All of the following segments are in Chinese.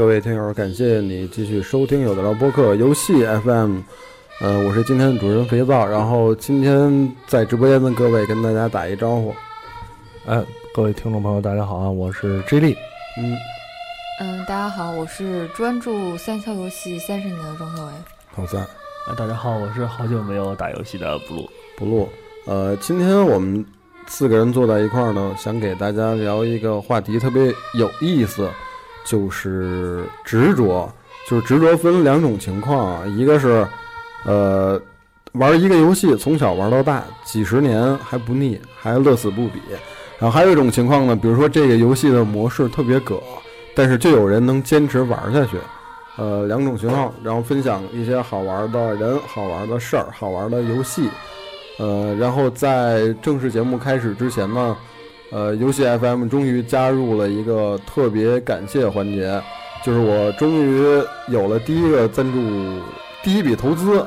各位听友，感谢你继续收听有的聊播客游戏 FM。呃，我是今天的主持人肥皂，然后今天在直播间的各位跟大家打一招呼。哎，各位听众朋友，大家好啊，我是 J 莉。嗯，嗯，大家好，我是专注三消游戏三十年的庄小维。好三啊，大家好，我是好久没有打游戏的布鲁。不录。呃，今天我们四个人坐在一块儿呢，想给大家聊一个话题，特别有意思，就是执着。就是执着分两种情况啊，一个是呃玩一个游戏从小玩到大，几十年还不腻，还乐此不彼。然后还有一种情况呢，比如说这个游戏的模式特别葛，但是就有人能坚持玩下去。呃，两种情况，然后分享一些好玩的人、好玩的事儿、好玩的游戏。呃，然后在正式节目开始之前呢，呃，游戏 FM 终于加入了一个特别感谢环节，就是我终于有了第一个赞助，第一笔投资，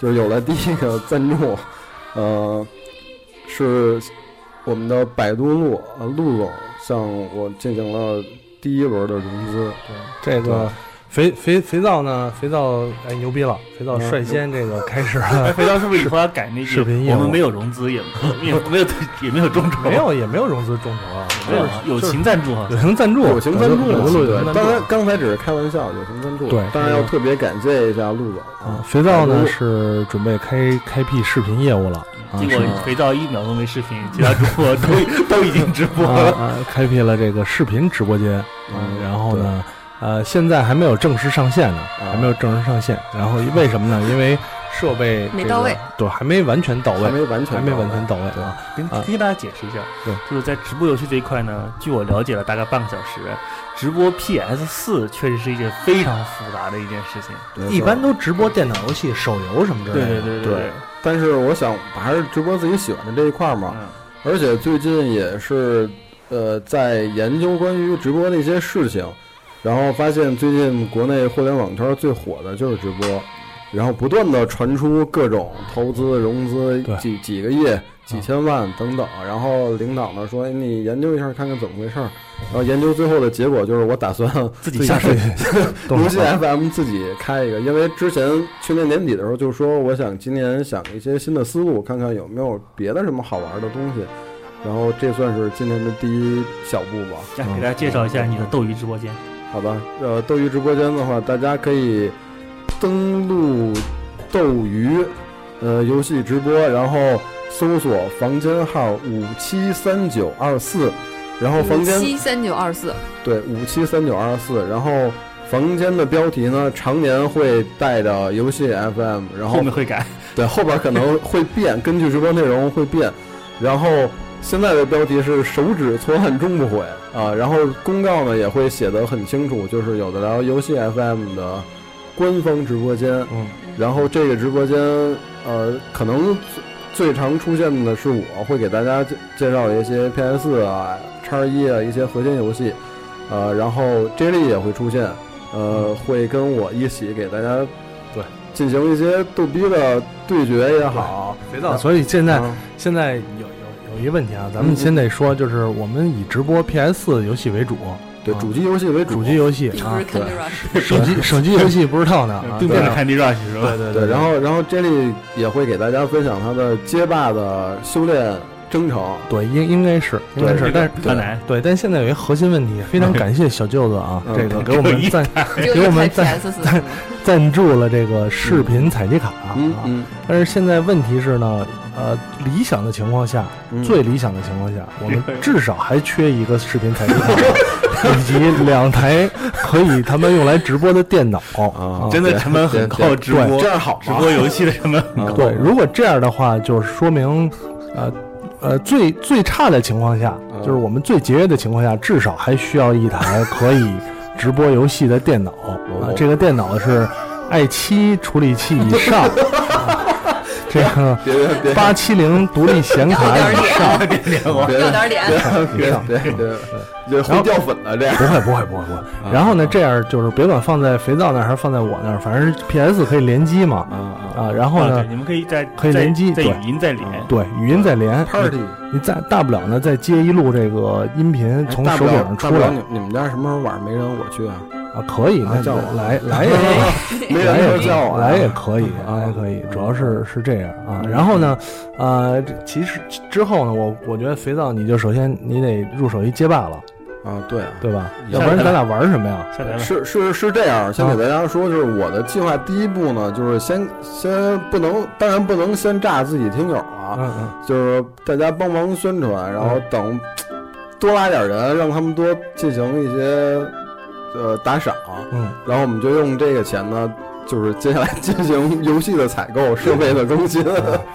就是有了第一个赞助，呃，是我们的百度路呃陆总向我进行了第一轮的融资，对这个肥肥肥皂呢，肥皂哎牛逼了，肥皂嗯率先这个开始哎，了，肥皂是不是以后要改那句？视频业务我们没有融资，也也没有也没有众筹，没有也没有融资众筹啊，没有啊友情赞助啊，友。情赞助，友情赞助嘛，有有对有，当然刚才只是开玩笑，友情赞助，对当然要特别感谢一下陆总啊。肥皂呢是准备开开辟视频业务了啊，结果肥皂一秒都没视频，其他主播都 都已经直播了。开辟了这个视频直播间，嗯然后呢，呃，现在还没有正式上线呢，啊还没有正式上线。然后为什么呢？因为设备这个没到位，对，还没完全到位，还没完全还没到位完全到位对啊。跟啊跟大家解释一下，对，就是在直播游戏这一块呢，据我了解了大概半个小时，直播 PS 四确实是一件非常复杂的一件事情。对一般都直播电脑游戏、手游什么之类对的。对对对但是我想还是直播自己喜欢的这一块嘛，嗯，而且最近也是呃在研究关于直播的一些事情，然后发现最近国内互联网圈最火的就是直播，然后不断的传出各种投资融资几几个亿、几千万等等，然后领导呢说哎你研究一下看看怎么回事儿，然后研究最后的结果就是我打算 自己下水。游戏 FM 自己开一个，因为之前去年年底的时候就说，我想今年想一些新的思路，看看有没有别的什么好玩的东西。然后这算是今年的第一小步吧。来给大家介绍一下你的斗鱼直播间。好吧，呃，斗鱼直播间的话，大家可以登录斗鱼，呃，游戏直播，然后搜索房间号五七三九二四，然后房间七三九二四，对，五七三九二四，然后房间的标题呢，常年会带着游戏 FM，然后后面会改，对后边可能会变，根据直播内容会变，然后现在的标题是手指搓汗终不悔啊，然后公告呢也会写得很清楚，就是有的聊游戏 FM 的官方直播间，嗯，然后这个直播间呃可能最最常出现的是我会给大家介介绍一些 PS 啊、叉一啊一些核心游戏，呃，然后 J 莉也会出现，呃，会跟我一起给大家对。进行一些逗逼的对决也好，肥皂。所以现在啊现在有有有一个问题啊，咱嗯们先得说，就是我们以直播 PS 游戏为主，啊对主机游戏为主，主机游戏啊并不是，Candy Rush。手机 手机游戏不知道呢啊。对面的 Candy Rush 是吧？对对对，然后然后 Jelly 也会给大家分享他的街霸的修炼征程，对应应该是应该是，但是柯南对，但现在有一个核心问题，非常感谢小舅子啊，嗯。这个给我们 赞 给我们赞赞助了这个视频采集卡啊。嗯嗯。但是现在问题是呢，呃，理想的情况下，嗯，最理想的情况下，我们至少还缺一个视频采集卡，以及两台可以他们用来直播的电脑。啊真的成本很高，对直播这样好直播游戏的成本很高。对，如果这样的话，就是说明，呃呃最最差的情况下，嗯就是我们最节约的情况下，至少还需要一台可以直播游戏的电脑啊哦。这个电脑是 i 7处理器以上，啊 这个别别别八七零独立显卡以上。别有点脸。别别别别，这会掉粉了这样。不会不会不会不会。然后呢，这样就是别管放在肥皂那儿还是放在我那儿，反正 PS 可以联机嘛啊啊啊。然后啊，呢，，你们可以在可以联机对在语音再连。对语音再连，party 你再大不了呢，再接一路这个音频从手柄大不了上出来大不了你你们家什么时候晚上没人我去啊？啊，可以，那叫我来 来也可以。没来也叫我来也可以，啊来也可以，主要是是这样啊。然后呢，呃，这其实之后呢，我我觉得肥皂你就首先你得入手一街霸了，啊，对啊。对吧？要不然咱俩玩什么呀？是是是这样，先给大家说，就是我的计划第一步呢，就是先先不能，当然不能先炸自己听友啊，嗯嗯，就是大家帮忙宣传，然后等多拉点人，让他们多进行一些呃打赏，嗯，然后我们就用这个钱呢，就是接下来进行游戏的采购、设备的更新，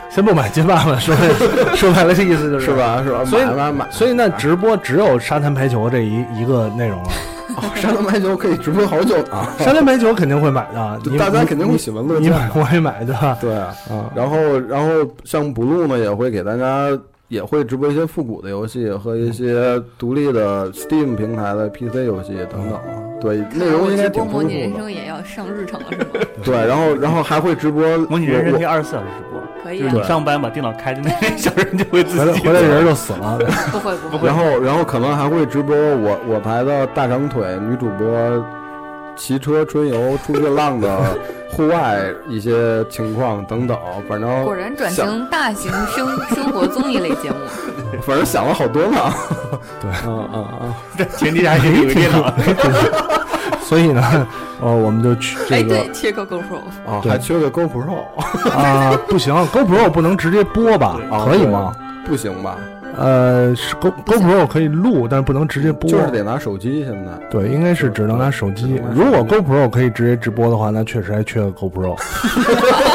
先不买金爸爸，说白说白了，这意思就是是？吧？是吧？所以买买买，所以那直播只有沙滩排球这一一个内容了。哦沙滩排球可以直播好久呢，沙滩排球肯定会买的，大家肯定会喜闻乐你见。我也买，对吧？对啊，啊，然后然后像 blue 呢，也会给大家也会直播一些复古的游戏和一些独立的 Steam 平台的 PC 游戏等等。对，内容应该挺丰富模拟人。生也要上日程了是吗？对，然后然后还会直播 模拟人生可以二十四小时直播，可以啊就是你，上班把电脑开着，那个小人就会自回来己回来人就死了。不会不会。然后然后可能还会直播我我排的大长腿女主播骑车春游出去浪的户外一些情况等等，反正果然转想型大型生生活综艺类节目，反正想了好多呢。对嗯嗯嗯。这 前提下也有个电脑。所以呢，呃，我们就去哎这个对，缺个 GoPro，啊，还缺个 GoPro，啊，不行，GoPro 不能直接播吧？啊可以吗？不行吧？呃，是 Go GoPro 可以录，但是不能直接播。就是得拿手机现在。对，应该是只能拿手机。如果 GoPro 可以直接直播的话，那确实还缺个 GoPro，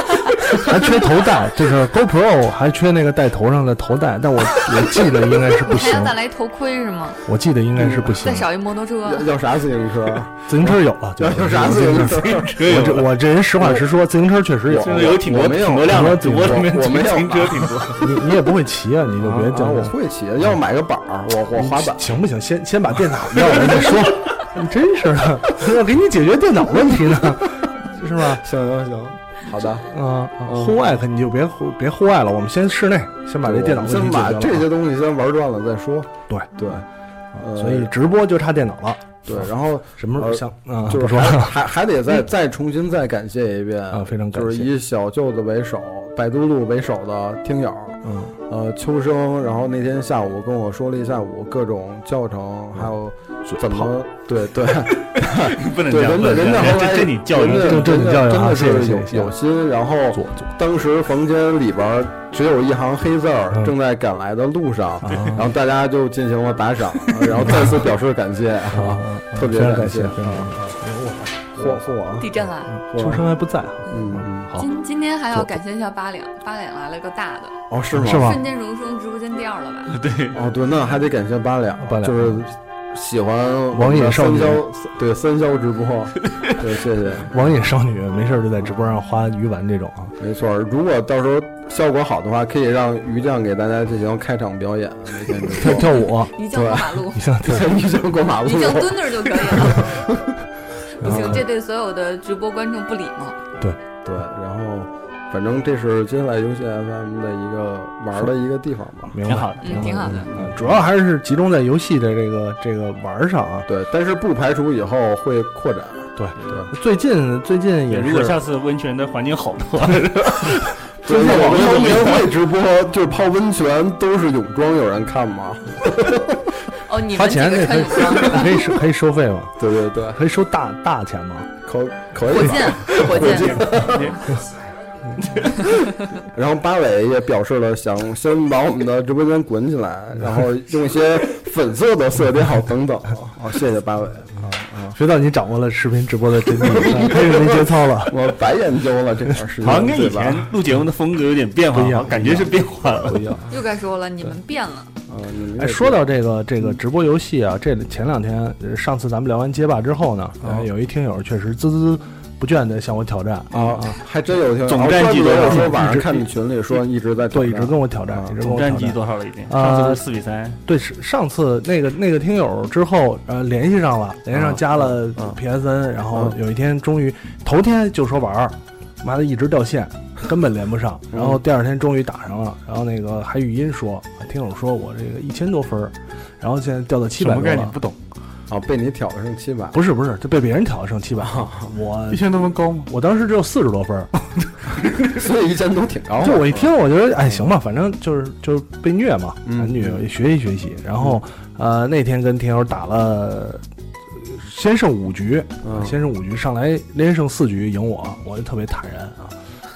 还缺头戴，就是 GoPro 还缺那个戴头上的头戴，但我 我记得应该是不行你还要，再来头盔是吗？我记得应该是不行再。少一摩托车，要要啥自行车？自行车有了，就要要啥自行车？我这我这人实话实说，自行车确实有。现在有挺多我没有挺多辆的，直播里面我没有自行车挺多。你你也不会骑啊，你就别啊讲。我会骑，要买个板儿，我我滑板。行不行？先先把电脑要了再说。你真是的，要给你解决电脑问题呢，是吧？行行行，好的。啊，户外可你就别户别户外了，我们先室内，先把这电脑先。把这些东西先玩转了再说。对对，呃所以直播就差电脑了。对，然后什么呃像啊？就是说还还还得再再重新再感谢一遍啊非常感谢就是以小舅子为首，百度路为首的听友，嗯呃，秋生，然后那天下午跟我说了一下午各种教程，还有怎么对对 不能对，人家人家后来这这你教育人家这这你教育啊真的是有有心，然后当时房间里边只有一行黑字儿，嗯正在赶来的路上，啊然后大家就进行了打赏，然后再次表示感谢啊！特别感谢，感谢非常感嚯嚯啊，地震了。谢。秋生还不在啊？嗯嗯，好今今天还要感谢一下八两，八两来了个大的，哦是吗？是吗瞬间荣升直播间第二了吧？对，哦对，那还得感谢八两，八两就是喜欢网瘾少女对三消直播，对谢谢。网瘾少女没事就在直播上花鱼丸这种啊。没错，如果到时候效果好的话，可以让鱼酱给大家进行开场表演。跳跳舞，鱼酱过马路，你像跳于酱过马路鱼，酱蹲那儿就可以了。不行，这对所有的直播观众不礼貌。对，然后反正这是接下来游戏 FM 的一个玩的一个地方吧。明白挺好的。嗯，挺好的。嗯，主要还是集中在游戏的这个这个玩儿上啊。对，但是不排除以后会扩展。对对，最近最近也是如果下次温泉的环境好的话，最 近 我们有年会直播，就是泡温泉都是泳装，有人看吗？哦，你花们几个钱那可以泳装，可以收可以收费吗？对对对，可以收大大钱吗？可可以。火箭，火箭，然后八尾也表示了想先把我们的直播间滚起来，然后用一些粉色的色调等等。好，谢谢八尾。学到你掌握了视频直播的真谛，啊 开始没节操了。我白研究了这段时间，好像跟以前录节目的风格有点变化，一样感觉是变化了。一样又该说了，你们变了。哎，说到这个这个直播游戏啊，这前两天呃上次咱们聊完街霸之后呢，有一听友确实孜孜不倦的向我挑战啊，还真有听，总啊战绩多少说晚上看你群里说一直在对，一直跟我挑战啊，一直跟总战绩我挑战。多少了已经？啊上次是四比三，对，是上次那个那个听友之后，呃，联系上了，联系上加了啊 PSN，然后啊有一天终于头天就说玩儿，妈的一直掉线，根本连不上。嗯然后第二天终于打上了，然后那个还语音说，听友说我这个一千多分儿，然后现在掉到七什么百多了。概念不懂？啊，被你挑的剩七百，不是不是，就被别人挑的剩七百，我一千多分高吗？我当时只有四十多分，所以一千都挺高的。就我一听，我觉得哎行吧，反正就是就是被虐嘛，虐学习学习。然后呃那天跟天友打了，呃先胜五局，嗯先胜五局上来连胜四局赢我，我就特别坦然啊。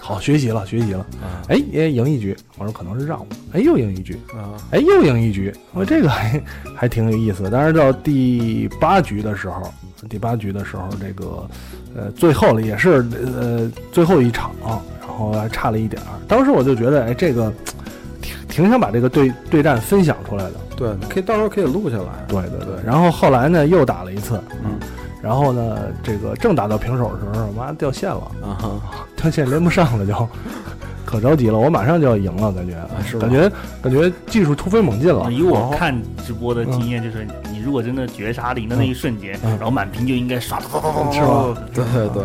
好，学习了，学习了。啊哎，也赢一局，我说可能是让我。哎，又赢一局，啊哎，又赢一局，我说这个还还挺有意思的。但是到第八局的时候，第八局的时候，这个呃最后了也是呃最后一场，然后还差了一点儿。当时我就觉得，哎，这个挺挺想把这个对对战分享出来的。对，可以到时候可以录下来。对对对。然后后来呢，又打了一次，嗯然后呢，这个正打到平手的时候，妈掉线了，啊哈，掉线连不上了就。可着急了，我马上就要赢了，感觉，是感觉感觉技术突飞猛进了。以我看直播的经验，就是你如果真的绝杀赢的那一瞬间，嗯。然后满屏就应该刷咚咚咚咚，是吧？对对对，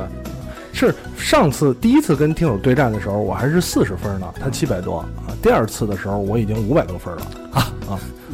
是上次第一次跟听友对战的时候，我还是四十分呢，他七百多啊。第二次的时候，我已经五百多分了。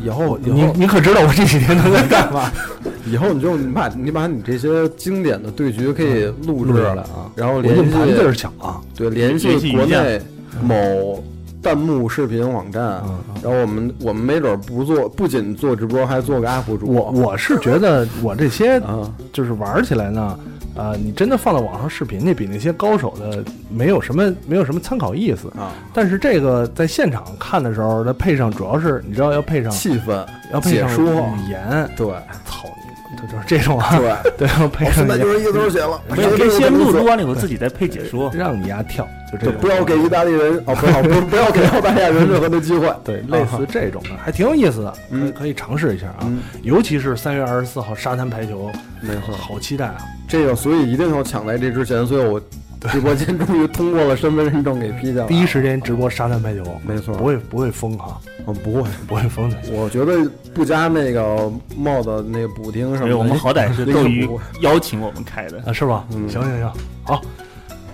以后以你后你你可知道我这几天都在干嘛？以后你就你把你把你这些经典的对局可以录制录下来啊！然后联硬盘地儿抢啊，对联系国内某弹幕视频网站，嗯然后我们我们没准不做，不仅做直播，还做个 UP 主。我我是觉得我这些啊，就是玩起来呢，啊，你真的放到网上视频那，比那些高手的没有什么没有什么参考意思。啊，但是这个在现场看的时候，它配上主要是你知道要配上气氛要配上解说，语言，对操你妈，就就是这种啊，对，对，要配现在就是一个字儿写了，没有，可以先录，录完了以后自己再配解说。让你丫跳，就这。不要给意大利人哦，不要不不要给澳大利亚人任何的机会。对，类似这种的还挺有意思的，嗯可以可以尝试一下啊。嗯，尤其是三月二十四号沙滩排球，没错，好期待啊！这个所以一定要抢在这之前，所以我直播间终于通过了身份认证给批下来。第一时间直播沙滩排球，没错不会不会封哈，嗯，不会，不会封的。我觉得不加那个帽子那个补丁什么的，我们好歹是那个斗鱼邀请我们开的，啊，是吧？嗯行行行，好，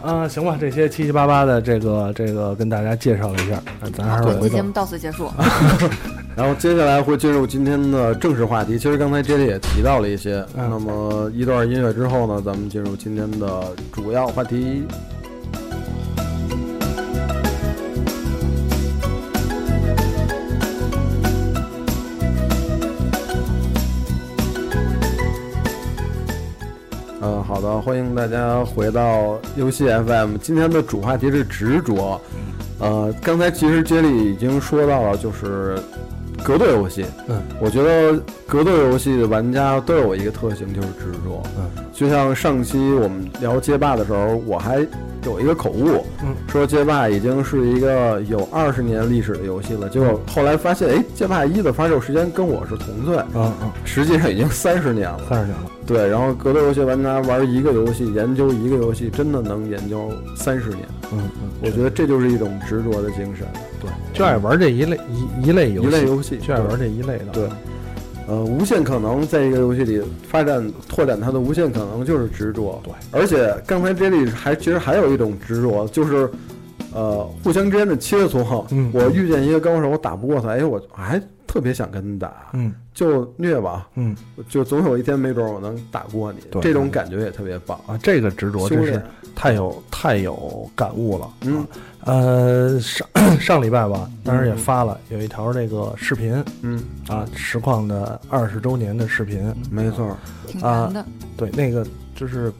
啊，行吧，这些七七八八的这个这个跟大家介绍了一下，咱还是节目到此结束。然后接下来会进入今天的正式话题。其实刚才杰里也提到了一些。嗯那么一段音乐之后呢，咱们进入今天的主要话题。好的，欢迎大家回到游戏 FM。今天的主话题是执着。呃，刚才其实接力已经说到了，就是格斗游戏。嗯，我觉得格斗游戏的玩家都有一个特性，就是执着。嗯，就像上期我们聊街霸的时候，我还有一个口误，嗯，说街霸已经是一个有二十年历史的游戏了。结果后来发现，哎，街霸一的发售时间跟我是同岁，嗯嗯，实际上已经三十年了。三十年了，对，然后格斗游戏玩家玩一个游戏，研究一个游戏，真的能研究三十年。嗯嗯，我觉得这就是一种执着的精神，对，就爱玩这一类一一类游戏，一类游戏就爱玩这一类的，对。呃，无限可能在一个游戏里发展拓展它的无限可能就是执着。对，而且刚才这里还其实还有一种执着，就是呃互相之间的切磋。嗯。我遇见一个高手，我打不过他，哎，我还特别想跟他打，嗯。就虐吧，嗯。就总有一天没准我能打过你，对。这种感觉也特别棒。啊，这个执着真是，太有太有感悟了，嗯。啊，呃，上 上礼拜吧，当时也发了有一条这个视频嗯，啊，实况的二十周年的视频，没错，挺啊难的，对，那个就是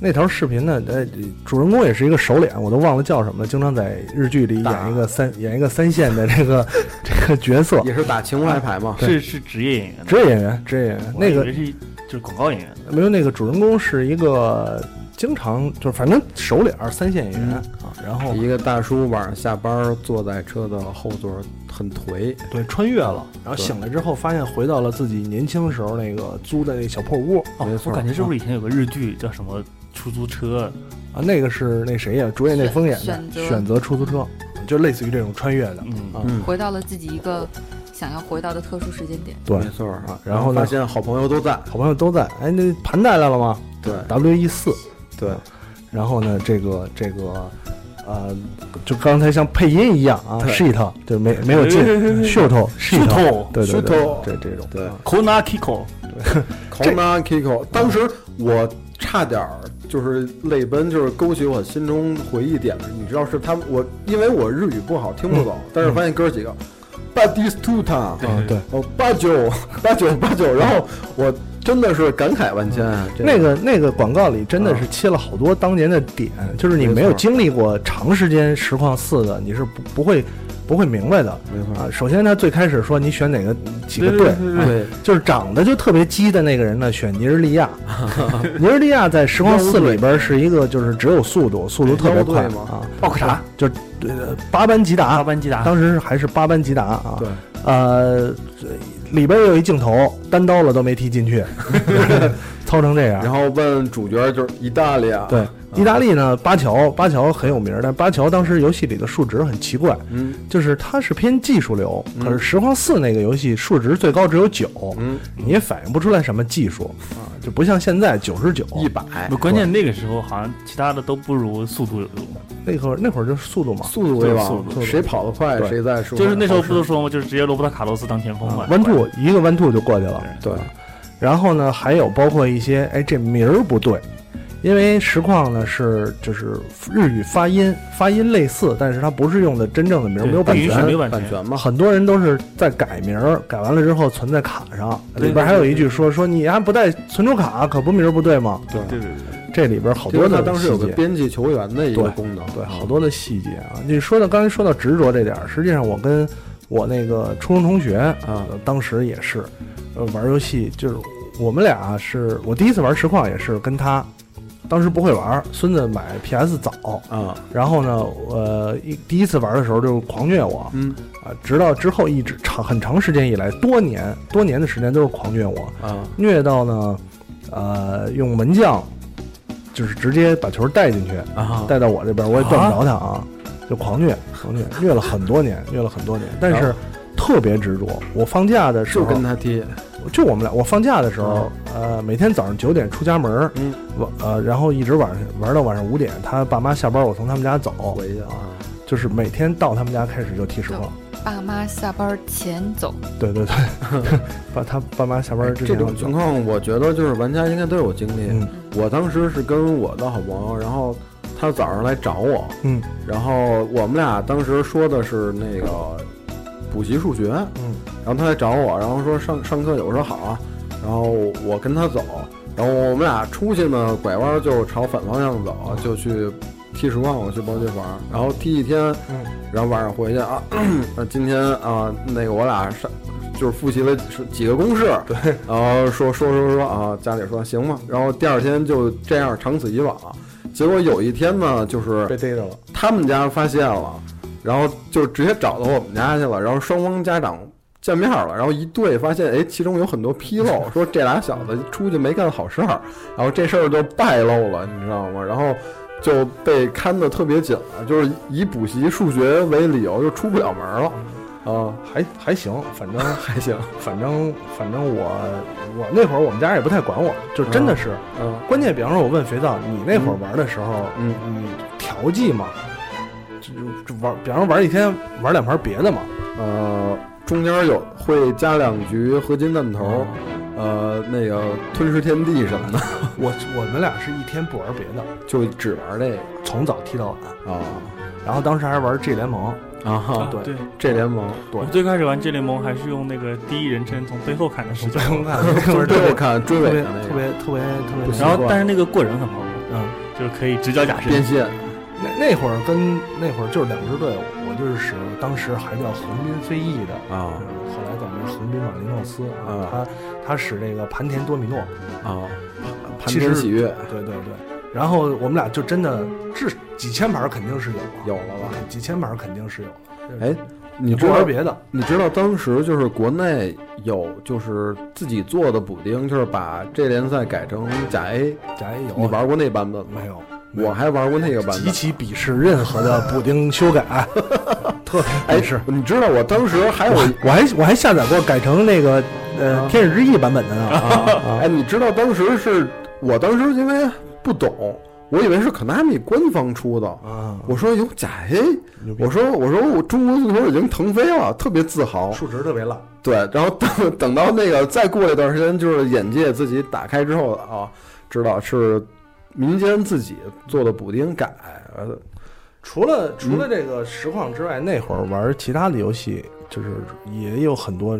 那条视频呢，呃，主人公也是一个熟脸，我都忘了叫什么了，经常在日剧里演一个三演一个三线的这个 这个角色，也是打情怀牌嘛。是是职业演员，职业演员，职业演员，那个是就是广告演员。没有那个主人公是一个经常就是反正熟脸儿三线演员、然后一个大叔晚上下班坐在车的后座，很颓，对穿越了，然后醒来之后发现回到了自己年轻时候那个租的那小破屋。哦没，错我感觉是不是以前有个日剧叫什么出租车？啊，那个是那谁呀，主演那风演的。选择。选择出租车，就类似于这种穿越的。嗯。啊，嗯，回到了自己一个想要回到的特殊时间点。对。没错啊。然后呢？现在好朋友都在，好朋友都在，哎，那盘带来了吗？对？W E 四，对，然后呢，这个这个，呃，就刚才像配音一样啊对，shit 就没没有劲，shit 对对对对这种对啊 Kona Kiko，Kona Kiko，当时我差点儿就是泪奔，就是勾起我心中回忆点的。你知道是他们，我因为我日语不好听不懂，但是发现哥几个 b a d i s t u t a 啊对。哦八九八九八九，然后我真的是感慨万千。这那个那个广告里真的是切了好多当年的点，就是你没有经历过长时间实况四的，你是不不会不会明白的没错啊。首先他最开始说你选哪个几个队，就是长得就特别鸡的那个人呢，选尼日利亚。尼日利亚在实况四里边是一个就是只有速度，速度特别快啊。奥克查，就八班吉达，八班吉达，当时还是八班吉达啊。对，呃，里边有一镜头单刀了都没踢进去，操成这样。然后问主角就是意大利啊，对，意大利呢，巴乔，巴乔很有名儿，但巴乔当时游戏里的数值很奇怪，嗯就是它是偏技术流，嗯可是实况四那个游戏数值最高只有九，嗯，你也反映不出来什么技术啊，就不像现在九十九，一百关键那个时候好像其他的都不如速度有用。那会儿那会儿就是速度嘛，速度为王速，度谁跑得快谁在说。就是那时候不都说吗？就是直接罗伯特卡洛斯当前锋嘛。弯兔一个弯兔就过去了。对，然后呢，还有包括一些，哎，这名儿不对，因为实况呢是就是日语发音发音类似，但是它不是用的真正的名儿，没有版权。没有版权。嘛，很多人都是在改名儿，改完了之后存在卡上，里边还有一句说说你还不带存储卡，可不名儿不对吗？对对对对，这里边好多的他当时有个编辑球员的一个功能，对，好多的细节啊。你说到刚才说到执着这点儿，实际上我跟我那个初中同学啊，呃当时也是，呃，玩游戏就是我们俩是我第一次玩实况也是跟他，当时不会玩，孙子买 PS 早，啊，然后呢，呃，一第一次玩的时候就狂虐我嗯啊，直到之后一直长很长时间以来，多年多年的时间都是狂虐我，啊，虐到呢，呃，用门将就是直接把球带进去。啊，带到我这边，我也断不着他啊，就狂虐，狂虐，虐了很多年，虐了很多年，但是特别执着。我放假的时候就候，跟他踢，就我们俩，我放假的时候，呃，每天早上九点出家门儿，嗯，晚呃，然后一直晚上玩到晚上五点，他爸妈下班，我从他们家走，回去啊，就是每天到他们家开始就踢实况。爸妈下班前走，对对对，爸他爸妈下班之前这种情况，我觉得就是玩家应该都有经历。嗯。我当时是跟我的好朋友，然后他早上来找我，嗯。然后我们俩当时说的是那个补习数学，嗯。然后他来找我，然后说上上课有，我说好啊，然后我跟他走，然后我们俩出去呢，拐弯就朝反方向走，就去踢实况，我去包机房，然后踢一天，嗯。然后晚上回去啊，那今天啊，那个我俩上就是复习了几个公式，对，然后说说说说啊，家里说行吧，然后第二天就这样长此以往，结果有一天呢，就是被逮着了。他们家发现了，然后就直接找到我们家去了，然后双方家长见面了，然后一对发现，哎，其中有很多纰漏，说这俩小子出去没干好事儿，然后这事儿就败露了，你知道吗？然后就被看得特别紧了，就是以补习数学为理由就出不了门了，啊，还还行，反正还行，反正反正我我那会儿我们家也不太管我，就真的是，嗯。关键比方说我问肥皂，你那会儿玩的时候，嗯。你调剂嘛，就就就玩，比方说玩一天玩两盘别的嘛，呃，中间有会加两局合金弹头，呃，那个吞噬天地什么的，我我们俩是一天不玩别的，就只玩这个。从早踢到晚，啊然后当时还玩 G 联盟，啊哈，对。对。这联盟。对。我最开始玩 G 联盟还是用那个第一人称从背后看的视角，从看就是对我看追特别尾的那个。特别特别特别然后但是那个过人很好玩，嗯，就是可以直角假身，变现，那那会儿跟那会儿就是两支队伍，我就是使当时还叫横滨飞翼的啊嗯后来改名横滨马林诺斯啊他他使这个盘田多米诺，啊，盘田喜悦对对对。然后我们俩就真的至几千盘肯定是有了，有了吧？几千盘肯定是有了。哎，你知道不玩别的，你知道当时就是国内有就是自己做的补丁，就是把这联赛改成甲 A，甲 A 有，你玩过那版本吗？没有？我还玩过那个版极本。其鄙视任何的补丁修改，特别哎鄙视。，你知道我当时还有我还我还下载过改成那个呃啊天使之翼版本的呢 啊哎，你知道当时是我当时因为不懂，我以为是 Konami 官方出的。啊！我说有假 A，我说我说我中国足球已经腾飞了，特别自豪。数值特别烂，对，然后等等到那个再过一段时间，就是眼界自己打开之后啊，知道是民间自己做的补丁改，呃除了除了这个实况之外，那会儿玩其他的游戏，就是也有很多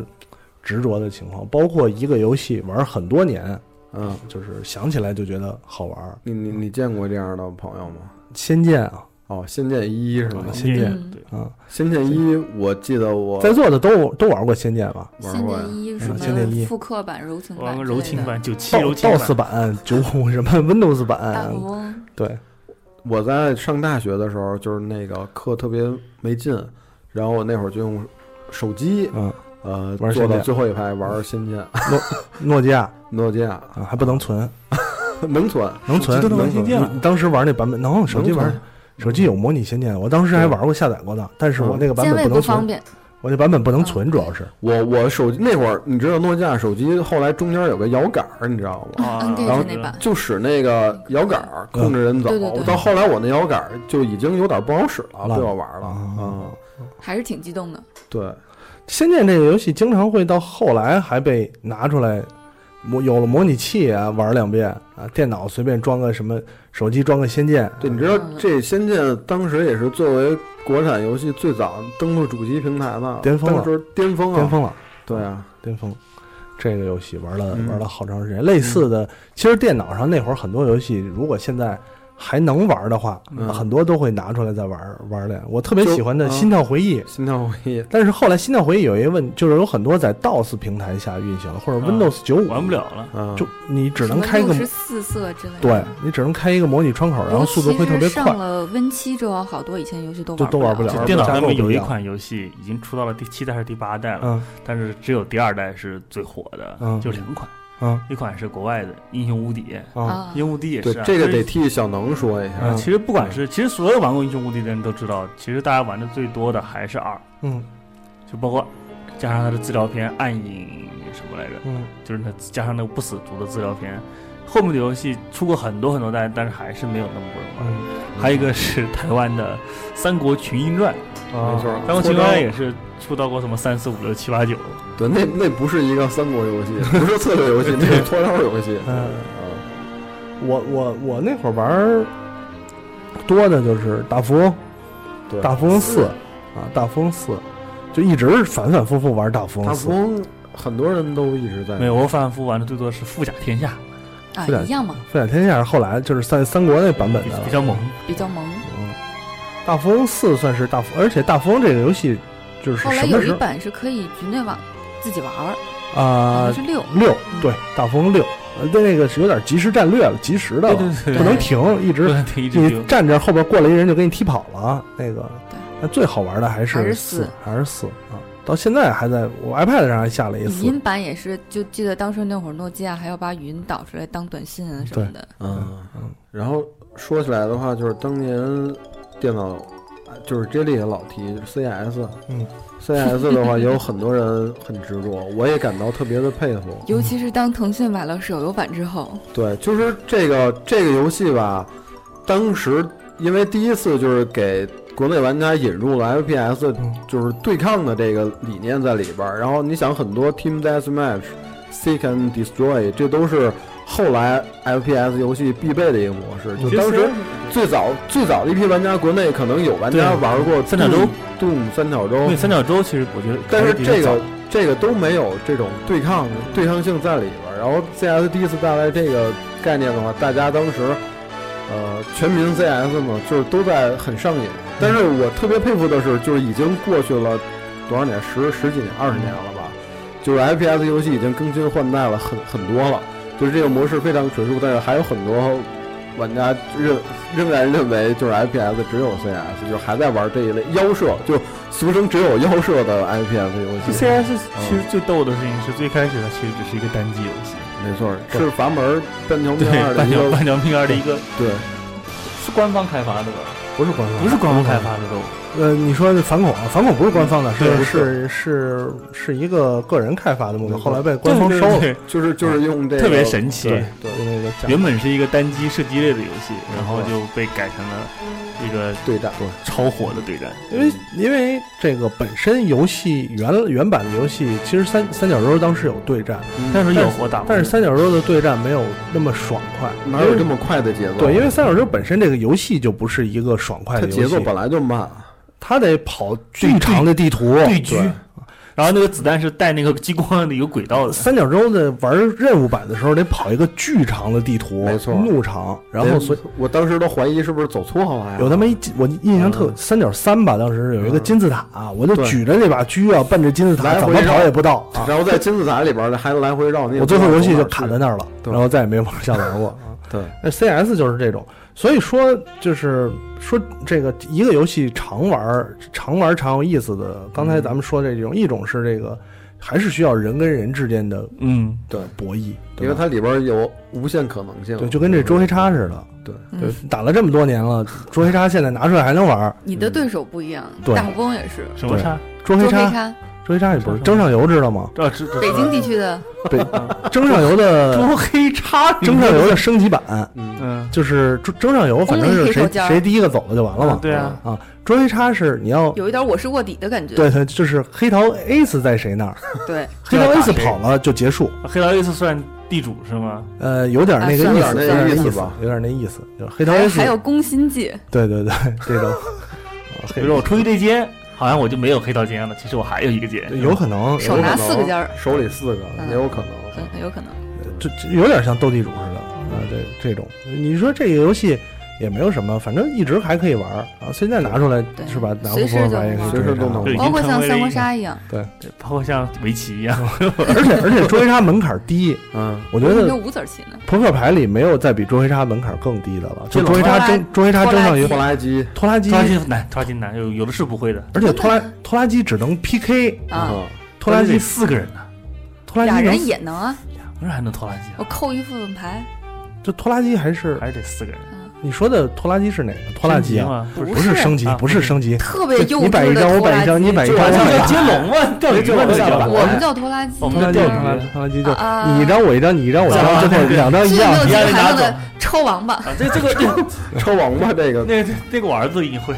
执着的情况，包括一个游戏玩很多年，嗯，就是想起来就觉得好玩。你你你见过这样的朋友吗？仙剑啊，哦，《仙剑一》是吗？啊仙剑嗯对，啊，《仙剑一》，我记得我在座的都都玩过仙剑吧？仙玩过仙剑一什嗯仙剑一复刻版、柔情版、玩个柔情。版九七柔情 DOS 版，版、九五什么 Windows 版对，我在上大学的时候，就是那个课特别没劲，然后我那会儿就用手机，嗯，呃，坐到最后一排玩《仙剑》，诺诺基亚诺基亚啊还不能存，能存，能存都能能存当时玩那版本能，手机玩手机有模拟仙剑，我当时还玩过下载过的，但是我那个版本不能存，我那版本不能存，主要是我我手机那会儿，你知道诺基亚手机后来中间有个摇杆儿，你知道吗？啊然后就使那个摇杆儿控制人走。对对对到后来我那摇杆儿就已经有点不好使了，烂被我玩了啊啊。还是挺激动的。对，《仙剑》这个游戏经常会到后来还被拿出来，模有了模拟器啊，玩两遍啊，电脑随便装个什么，手机装个《仙剑》，对，你知道嗯这《仙剑》当时也是作为国产游戏最早登陆主机平台的巅峰了当时巅峰啊，巅峰了，对啊，巅峰。这个游戏玩了嗯玩了好长时间，类似的，其实电脑上那会儿很多游戏，如果现在还能玩的话，嗯。很多都会拿出来再玩玩的。我特别喜欢的《嗯。心跳回忆》，心跳回忆，但是后来《心跳回忆》有一个问，就是有很多在 DOS 平台下运行了，或者啊 Windows 九五玩不了了。嗯，就你只能开一个四色之类的。对你只能开一个模拟窗口，然后速度会特别快上。了 Win 七之后，好多以前游戏都就都玩不了就电脑上面有一款游戏已经出到了第七代还是第八代了，嗯。但是只有第二代是最火的，嗯。就两款，嗯一款是国外的《英雄无敌》，啊啊英雄无敌也是啊、这个得替小能说一下。嗯其实不管是，其实所有玩过《英雄无敌》的人都知道，其实大家玩的最多的还是二，嗯就包括加上他的资料片《暗影》什么来着，嗯就是那加上那个不死族的资料片。后面的游戏出过很多很多代，但是还是没有那么多人玩。嗯。还有一个是台湾的《三国群英传》，啊。没错，《三国群英传》也是出到过什么三四五六七八九，对，那那不是一个三国游戏，不是策略游戏，那是搓招游戏。嗯。啊。我我我那会儿玩儿多的就是大富翁，对，大富翁四。啊，大富翁四，就一直反反复复玩大富翁大富。翁很多人都一直在。没有，我反复玩的最多是《富甲天下啊不，一样嘛，飞甲天下是后来就是三三国那版》本的，比较猛。比较萌。嗯，大富翁四算是大富，而且大富翁这个游戏就是后来有一版是可以局内网自己玩儿，啊像是六。六嗯对大富翁六，那个是有点即时战略了，即时的了，对不能停，一直你丢。站着后边过来一人就给你踢跑了，那个对。那最好玩的还还是是四四，还是四啊！到现在还在我 iPad 上还下了一次。语音版也是，就记得当时那会儿诺基亚还要把语音导出来当短信啊什么的。嗯嗯。然后说起来的话，就是当年电脑，就是 J 莉也老提 CS，嗯，CS 的话也有很多人很执着，我也感到特别的佩服。尤其是当腾讯买了手游版之后，对，就是这个这个游戏吧，当时因为第一次就是给国内玩家引入了 FPS，嗯就是对抗的这个理念在里边儿。然后你想，很多 Team Deathmatch、Seek and Destroy，这都是后来 FPS 游戏必备的一个模式。就当时最早最早的一批玩家，国内可能有玩家玩过三角洲 Doom 三角洲因为，三角洲其实我觉得但是这个这个都没有这种对抗对抗性在里边儿。然后 CS 第一次带来这个概念的话，大家当时呃，全民 CS 嘛，就是都在很上瘾。但是我特别佩服的是，就是已经过去了多少年，十十几年、二十年了吧？就是 FPS 游戏已经更新换代了很很多了，就是这个模式非常纯熟，但是还有很多玩家认仍然认为就是 FPS 只有 CS，就是还在玩这一类妖射，就俗称只有妖射的 FPS 游戏。CS 其实最逗的事情是，最开始它其实只是一个单机游戏，没错，是阀门半条命二，的一个半条半条命二的一个对，是官方开发的吧？不是官方，不是官方开发的都。呃，你说的反恐，反恐不是官方的，是是是是一个个人开发的目标，后来被官方收了。就是就是用这个特别神奇对对那个假原本是一个单机射击类的游戏，然后就被改成了一个对战，超火的对战。因为因为这个本身游戏原原版的游戏，其实三三角洲当时有对战，但是有火打，但是三角洲的对战没有那么爽快，哪有这么快的节奏？对，因为三角洲本身这个游戏就不是一个爽快它的游戏，节奏本来就慢，它得跑巨长的地图，对狙，然后那个子弹是带那个激光的一个轨道的。三角洲的玩任务版的时候，得跑一个巨长的地图，没错怒长，然后所以我当时都怀疑是不是走错了呀？有那么一我印象特嗯三角三吧，当时有一个金字塔，我就举着那把狙啊，奔着金字塔怎么跑也不到啊。然后在金字塔里边呢还来回绕，你也我最后游戏就卡在那儿了，然后再也没往下玩过。啊对，那 CS 就是这种，所以说就是说这个一个游戏常玩儿常玩儿常有意思的，刚才咱们说这种，一种是这个还是需要人跟人之间的嗯，对，博弈，因为它里边儿有无限可能性。对就跟这捉黑叉似的，对。对，打了这么多年了，捉黑叉现在拿出来还能玩儿，你的对手不一样，对。大富翁也是，对。什么叉？捉黑叉，捉黑叉，捉黑叉也不是蒸上游知道吗？这这这北京地区的北蒸上游的捉黑叉，蒸上游的升级版，嗯，嗯，就是蒸蒸上游，反正是谁谁第一个走了就完了嘛。对啊，啊，捉黑叉是你要有一点我是卧底的感觉。对对，就是黑桃 ace 在谁那儿，对，黑桃 ace 跑了就结束。黑桃 ace 算地主是吗？呃，有点那个啊意思，有点意思吧有点那意思。就黑桃 ace 还有攻心计，对对对，这种，比如说我出去对接，好像我就没有黑桃尖了，其实我还有一个尖。有可能，手拿四个尖儿，手里四个嗯也有可能。很很有可能。就就有点像斗地主似的啊，这这种。你说这个游戏也没有什么，反正一直还可以玩儿啊。现在拿出来是吧？拿随时就副牌也可以随时都能对包括像三国杀一样，对，包括像围棋一样，而且而且捉黑叉门槛低，嗯，我觉得五子棋呢？扑克牌里没有再比捉黑叉门槛更低的了。就金捉黑叉拖拉争捉黑叉争上游拖拉机，拖拉机拖，拉机难，拖拉机难，有有的是不会的。而且拖拉拖拉机只能 PK，啊，嗯拖拉机四个人呢，拖拉机能人也能啊，两个人还能拖拉机啊？我扣一副本牌，这拖拉机还是还是得四个人。你说的拖拉机是哪个？拖拉机啊？不是不不是升级啊，不是升级。特别幼稚你摆一张，的我摆一张，你摆一张，就我摆一张叫接龙。嘛，钓鱼嘛，这叫板我们叫拖拉机，我们叫拖拉机，拖拉机就啊你一张我一张，你一张我一张，啊最后两张一样。最没有。一样几个孩子拿走的抽王八，啊，这这个这个抽王八这个。那那个我儿子已经会，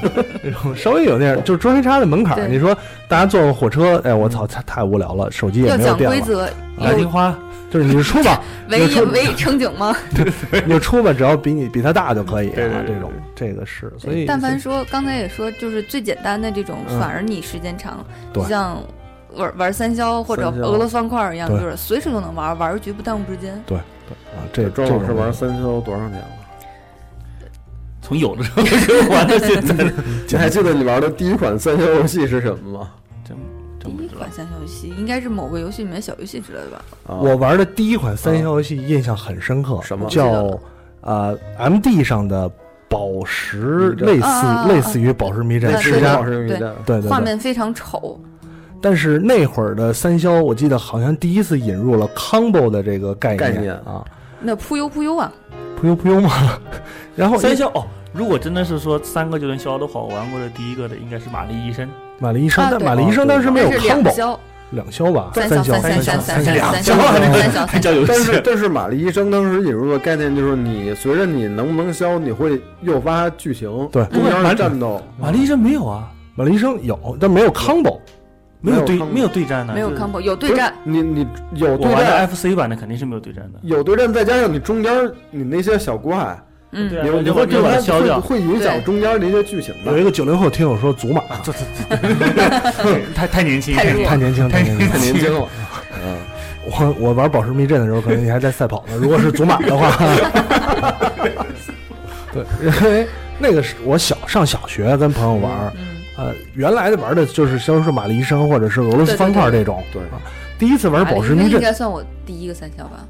稍微有点，就是捉黑叉的门槛儿。你说大家坐个火车，哎，我操，太太无聊了，手机也要没有电了。讲规则，有蓝青花 就是你就出吧，唯一唯一乘警吗？对你就出吧，只要比你比他大就可以对对。对啊这种这个是，所以但凡说刚才也说，就是最简单的这种，嗯反而你时间长，像玩玩三消或者俄罗斯方块一样，就是随时都能玩，玩一局不耽误时间。啊，这庄这种老师玩三消多少年了？从有的时候就玩到现在，你还记得你玩的第一款三消游戏是什么吗？真第真不知道一款。三消游戏应该是某个游戏里面小游戏之类的吧？啊，我玩的第一款三消游戏印象很深刻，什么叫呃 M D 上的宝石，类似啊啊啊类似于宝石迷阵宝，石迷对战，对对对。画面非常丑，但是那会儿的三消，我记得好像第一次引入了 combo 的这个概概念啊，那扑悠扑悠啊！扑悠扑悠嘛。然后三消哦，如果真的是说三个就能消的话，我玩过的第一个的应该是玛丽医生，玛丽医生，但玛丽医生当时没有康宝。两 combo，消，两消吧，三消消三消三三消两消 但是。但是玛丽医生当时引入的概念就是你随着你能不能消，你会诱发剧情，对。中间的战斗，玛丽医生没有啊，玛丽医生有，但没有 combo。没有对没有对战呢，没有就是 combo，有对战，你你有我玩的对战，FC 版的肯定是没有对战的。有对战，再加上你中间你那些小怪，嗯对，啊你你会会把它它会消掉。会影响中间的一些剧情的。有一个九零后听友说祖玛，这这 太太年轻，太年轻，太年轻太。年轻了，嗯，我 我玩宝石密阵的时候，可能你还在赛跑呢。如果是祖玛的话，对，因为那个是我小上小学跟朋友玩儿，嗯，呃，原来的玩的就是像是玛丽医生或者是俄罗斯方块这种。对。啊，第一次玩宝石迷阵，应该算我第一个三消吧。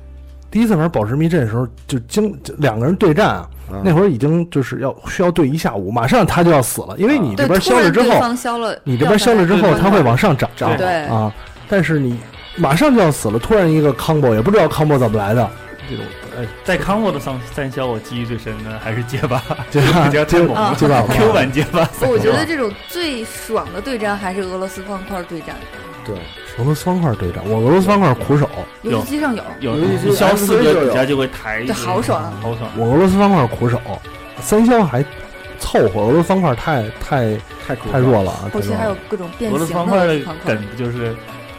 第一次玩宝石迷阵的时候，就经就两个人对战啊，嗯。那会儿已经就是要需要对一下午，马上他就要死了，因为你这，边消了之后，消了，你这边消了之后，对它会往上涨涨对。啊，但是你马上就要死了，突然一个 combo 也不知道 combo 怎么来的，这种哎，在康沃的三三消，我记忆最深的还是街霸，这个这个太猛了这把 Q 版街霸三消。我觉得这种最爽的对战还是俄罗斯方块对战，对，俄罗斯方块对战，我俄罗斯方块苦手，游戏机上有。有游戏机你消四个底下就会抬一个，对好爽好爽。我俄罗斯方块苦手，三消还凑合，俄罗斯方块太太太太弱了啊，后期还有。各种变形的斯方梗。不就是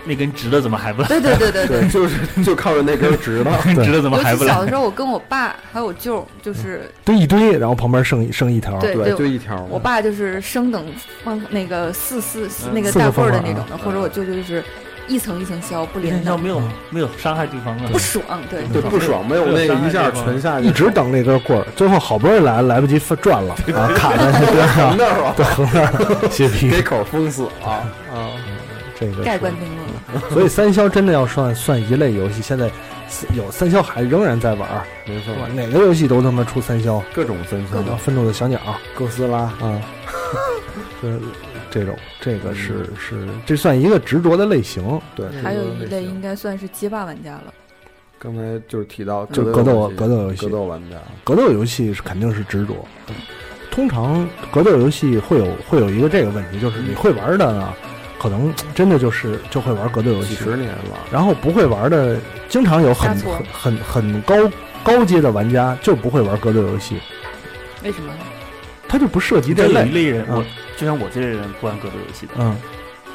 那根直的怎么还不来？对对对对对，就是就靠着那根直的，对直的怎么还不来小的？时候，我跟我爸还有我舅，就是堆一堆，然后旁边剩一剩一条，对对，就一条。我爸就是升等方那个四四那个大份儿的那种的，或者我舅舅就是一层一层削不一连的，没有没有伤害对方的，不爽。对，对不爽，没有那个一下全下去，一直等那根棍儿，最后好不容易来来不及转了啊，卡在那边上横，那儿吧，对，横那儿血皮给口封死了啊！这个盖棺定论了。所以三消真的要算算一类游戏，现在有三消还仍然在玩儿，没错？哪个游戏都他妈出三消，各种分然后分，愤怒的小鸟。哥斯拉，啊，这 这种这个是是这算一个执着的类型，对，还有一类应应该算是街霸玩家了，刚才就是提到就格斗格斗游戏。格斗玩家，格斗游戏是肯定是执着。通常格斗游戏会有会有一个这个问题，就是你会玩的呢，可能真的就是就会玩格斗游戏，几十年了，然后不会玩的，经常有很很很很高高阶的玩家就不会玩格斗游戏，为什么？他就不涉及这一类。类人，嗯我就像我这类人不玩格斗游戏的，嗯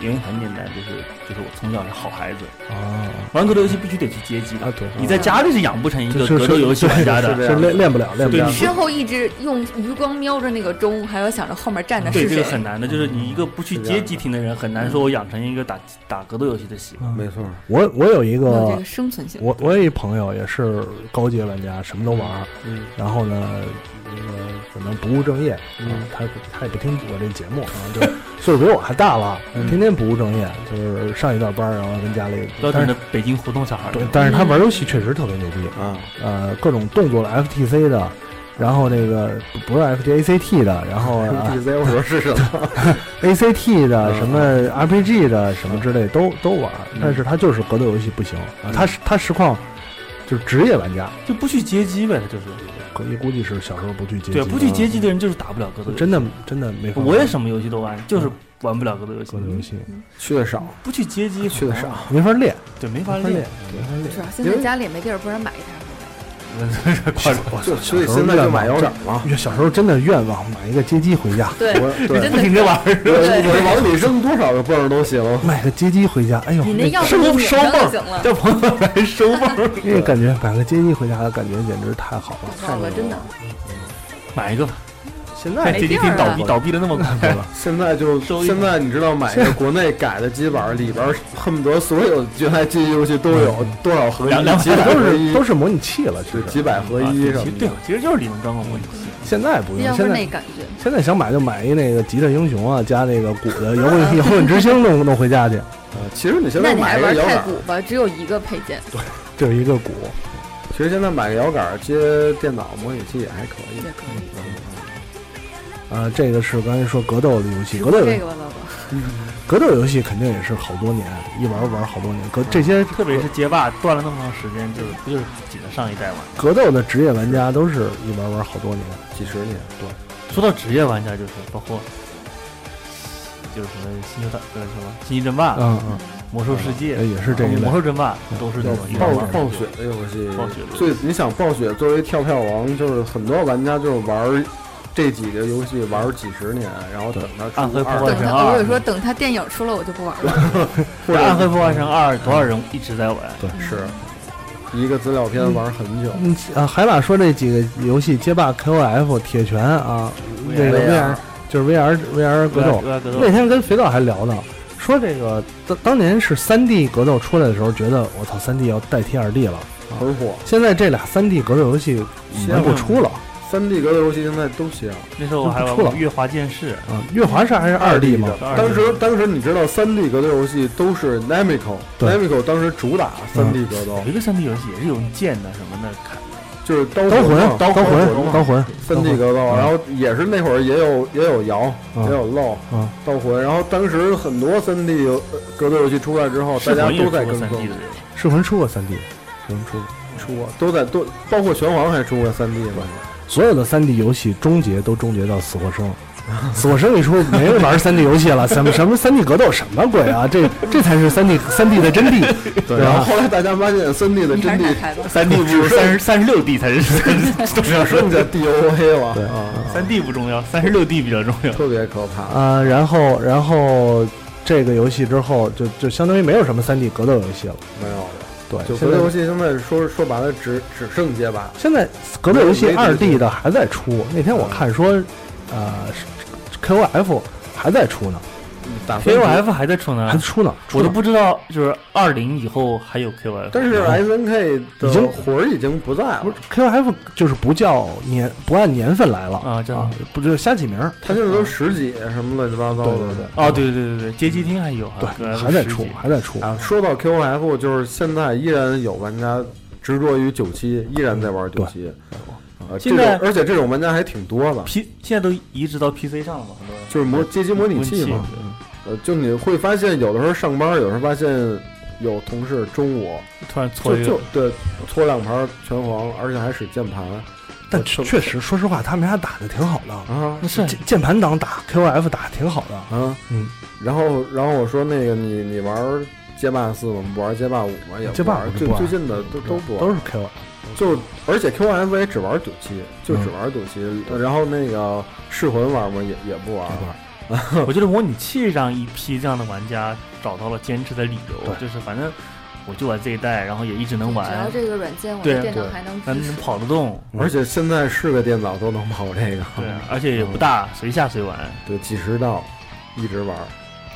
原因很简单，就是就是我从小是好孩子，啊玩格斗游戏必须得去街机的，啊对，你在家里是养不成一个是格斗游戏玩家的是。练练不了，练不了。身后一直用余光瞄着那个钟，还要想着后面站的对，是谁这个。很难的，就是你一个不去街机厅的人，很难说我养成一个打打格斗游戏的习惯。嗯没错，我我有一个生存性。我我有一朋友也是高阶玩家，什么都玩，嗯然后呢，那个可能不务正业，嗯啊，他他也不听我这节目啊，就岁数比我还大了，嗯天天不务正业，就是上一段班，然后跟家里，但是的北京胡同小孩。对，但是他玩游戏确实特别牛逼，啊，呃，各种动作的 FTC 的，然后那个不不是 FTACT 的，然后、啊 TZ 我说是什么？ACT 的嗯什么 RPG 的什么之类都都玩，但是他就是格斗游戏不行啊，他是他实况就是职业玩家，就不去街机呗，他就是。可也估计是小时候不去街机，对，不去街机的人就是打不了格斗游戏。真的真的没法。我也什么游戏都玩，就是玩不了格斗游戏格。斗游戏去的少，不去街机去的少，没法练，对，没法练练。，没法练。主要现在家里也没地儿，不然买一台回 就所以现在就买腰斩了。小时候真的愿望买一个街机回家，来。对，我对，不停这玩意儿。我我往里扔多少个泵儿都行。买个街机回家，哎呦，你那钥匙收你拧收泵，上就行了。叫朋友来收泵，那个感觉买个街机回家的感觉简直太好了。太好了，真的。买一个吧。现看街机厅倒闭倒闭的那么快，现在就现在，你知道买一个国内改的机板儿，里边恨不得所有原来街机游戏都有 多少合一，两两百都是，都是模拟器了，其是实几百合一什么的对。，其实就是里面装个模拟器。现在不用，现在那感觉，现在想买就买一那个吉他英雄啊，加那个鼓的摇滚摇滚之星弄弄回家去，呃其实你现在买一个摇杆儿，太鼓吧？只有一个配件，对就是一个鼓。其实现在买个摇杆接电脑模拟器也还可以也。可以。啊，这个是刚才说格斗的游戏，格斗这个吧，老板。格斗游戏肯定也是好多年，一玩玩好多年。格这些特别是街霸断了那么长时间，就是不就是挤着上一代玩？格斗的职业玩家都是一玩玩好多年。几十年，对，说到职业玩家，就是包括就是什么星球大呃什么星际争霸、嗯嗯，魔兽世界，也也是这一类魔。兽争霸都是那叫种一暴暴雪的游戏，暴雪的最你想暴雪作为跳票王，就是很多玩家就是玩儿这几个游戏玩儿几十年，然后等它暗黑破坏神二我有说等他电影出了，我就不玩了。或者暗黑破坏神二多少人一直在玩？对，是一个资料片玩很久。嗯啊，海马说这几个游戏：街霸、KOF、铁拳啊，那个 VR 就是 VR VR 格斗。VR 格斗那天跟肥皂还聊呢，说这个当当年是三 D 格斗出来的时候，觉得我操，三 D 要代替二 D 了。很火。现在这俩三 D 格斗游戏已经不出了三 D 格斗游戏现在都行。那时候我还玩出了过月华剑士，啊。月华是还是二 D 吗？当时当时你知道三 D 格斗游戏都是 Namco，Namco 对。当时主打三 D 格斗。有，一个三 D 游戏也是用剑的什么的砍的，就是刀刀魂嘛，刀魂。魂，刀魂，三 D 格斗，嗯然后也是那会儿也有也有摇，嗯。也有漏嗯，刀魂，然后当时很多三 D 格斗游戏出来之后，大家都在跟风。D 的，噬魂出过三 D，噬魂出过。出过，都在都包括拳皇还出过三 D 呢。所有的三 D 游戏终结都终结到死活生。死活生一出，没人玩三 D 游戏了，什么什么三 D 格斗，什么鬼啊？这这才是三 D 三 D 的真谛。对，然后后来大家发现三 D 的真谛。三 D 不如三十三十六 D 才是只剩下 DOA 了，对啊，三 D 不重要，三十六 D 比较重要。特别可怕。啊，然后然后这个游戏之后，就就相当于没有什么三 D 格斗游戏了。没有了，对，格斗游戏现在说说白了只只剩街霸，现在格斗游戏没二 D 的还在出。那天我看说，呃，KOF 还在出呢，KOF 还在出呢还，出呢，出我都不知道，就是二零以后还有 KOF，但是 SNK 的已经魂儿已经不在了不是，KOF 就是不叫年不按年份来了啊这样啊，不就瞎起名儿。他现在都十几什么乱七八糟的。对对对哦，对对对对对，街机厅还有啊，对，KOF 还在出，还在出。啊，说到 QF，就是现在依然有玩家执着于九七，依然在玩九七。啊，现在这种而且这种玩家还挺多的，P 现在都移植到 PC 上了嘛，很多就是模街机模拟器嘛。呃，就你会发现，有的时候上班，有时候发现有同事中午突然搓就就对搓两盘拳皇，而且还使键盘但确实，说实话，他们俩打的挺好的，啊那是键键盘党打 KOF 打的挺好的。啊。嗯，然后然后我说那个你你玩街霸四吗？不玩街霸五吗？也不街霸最最近的都都不玩都是 KOF。就而且 QF 也只玩九七，就只玩九七、然后那个噬魂玩吗？也也不玩。我觉得模拟器让一批这样的玩家找到了坚持的理由，就是反正我就玩这一代，然后也一直能玩只要玩，这个软件我对的电脑还能咱能。跑得动，而且现在是个电脑都能跑这个，对，而且也不大，随下随玩。对，几十道，一直玩。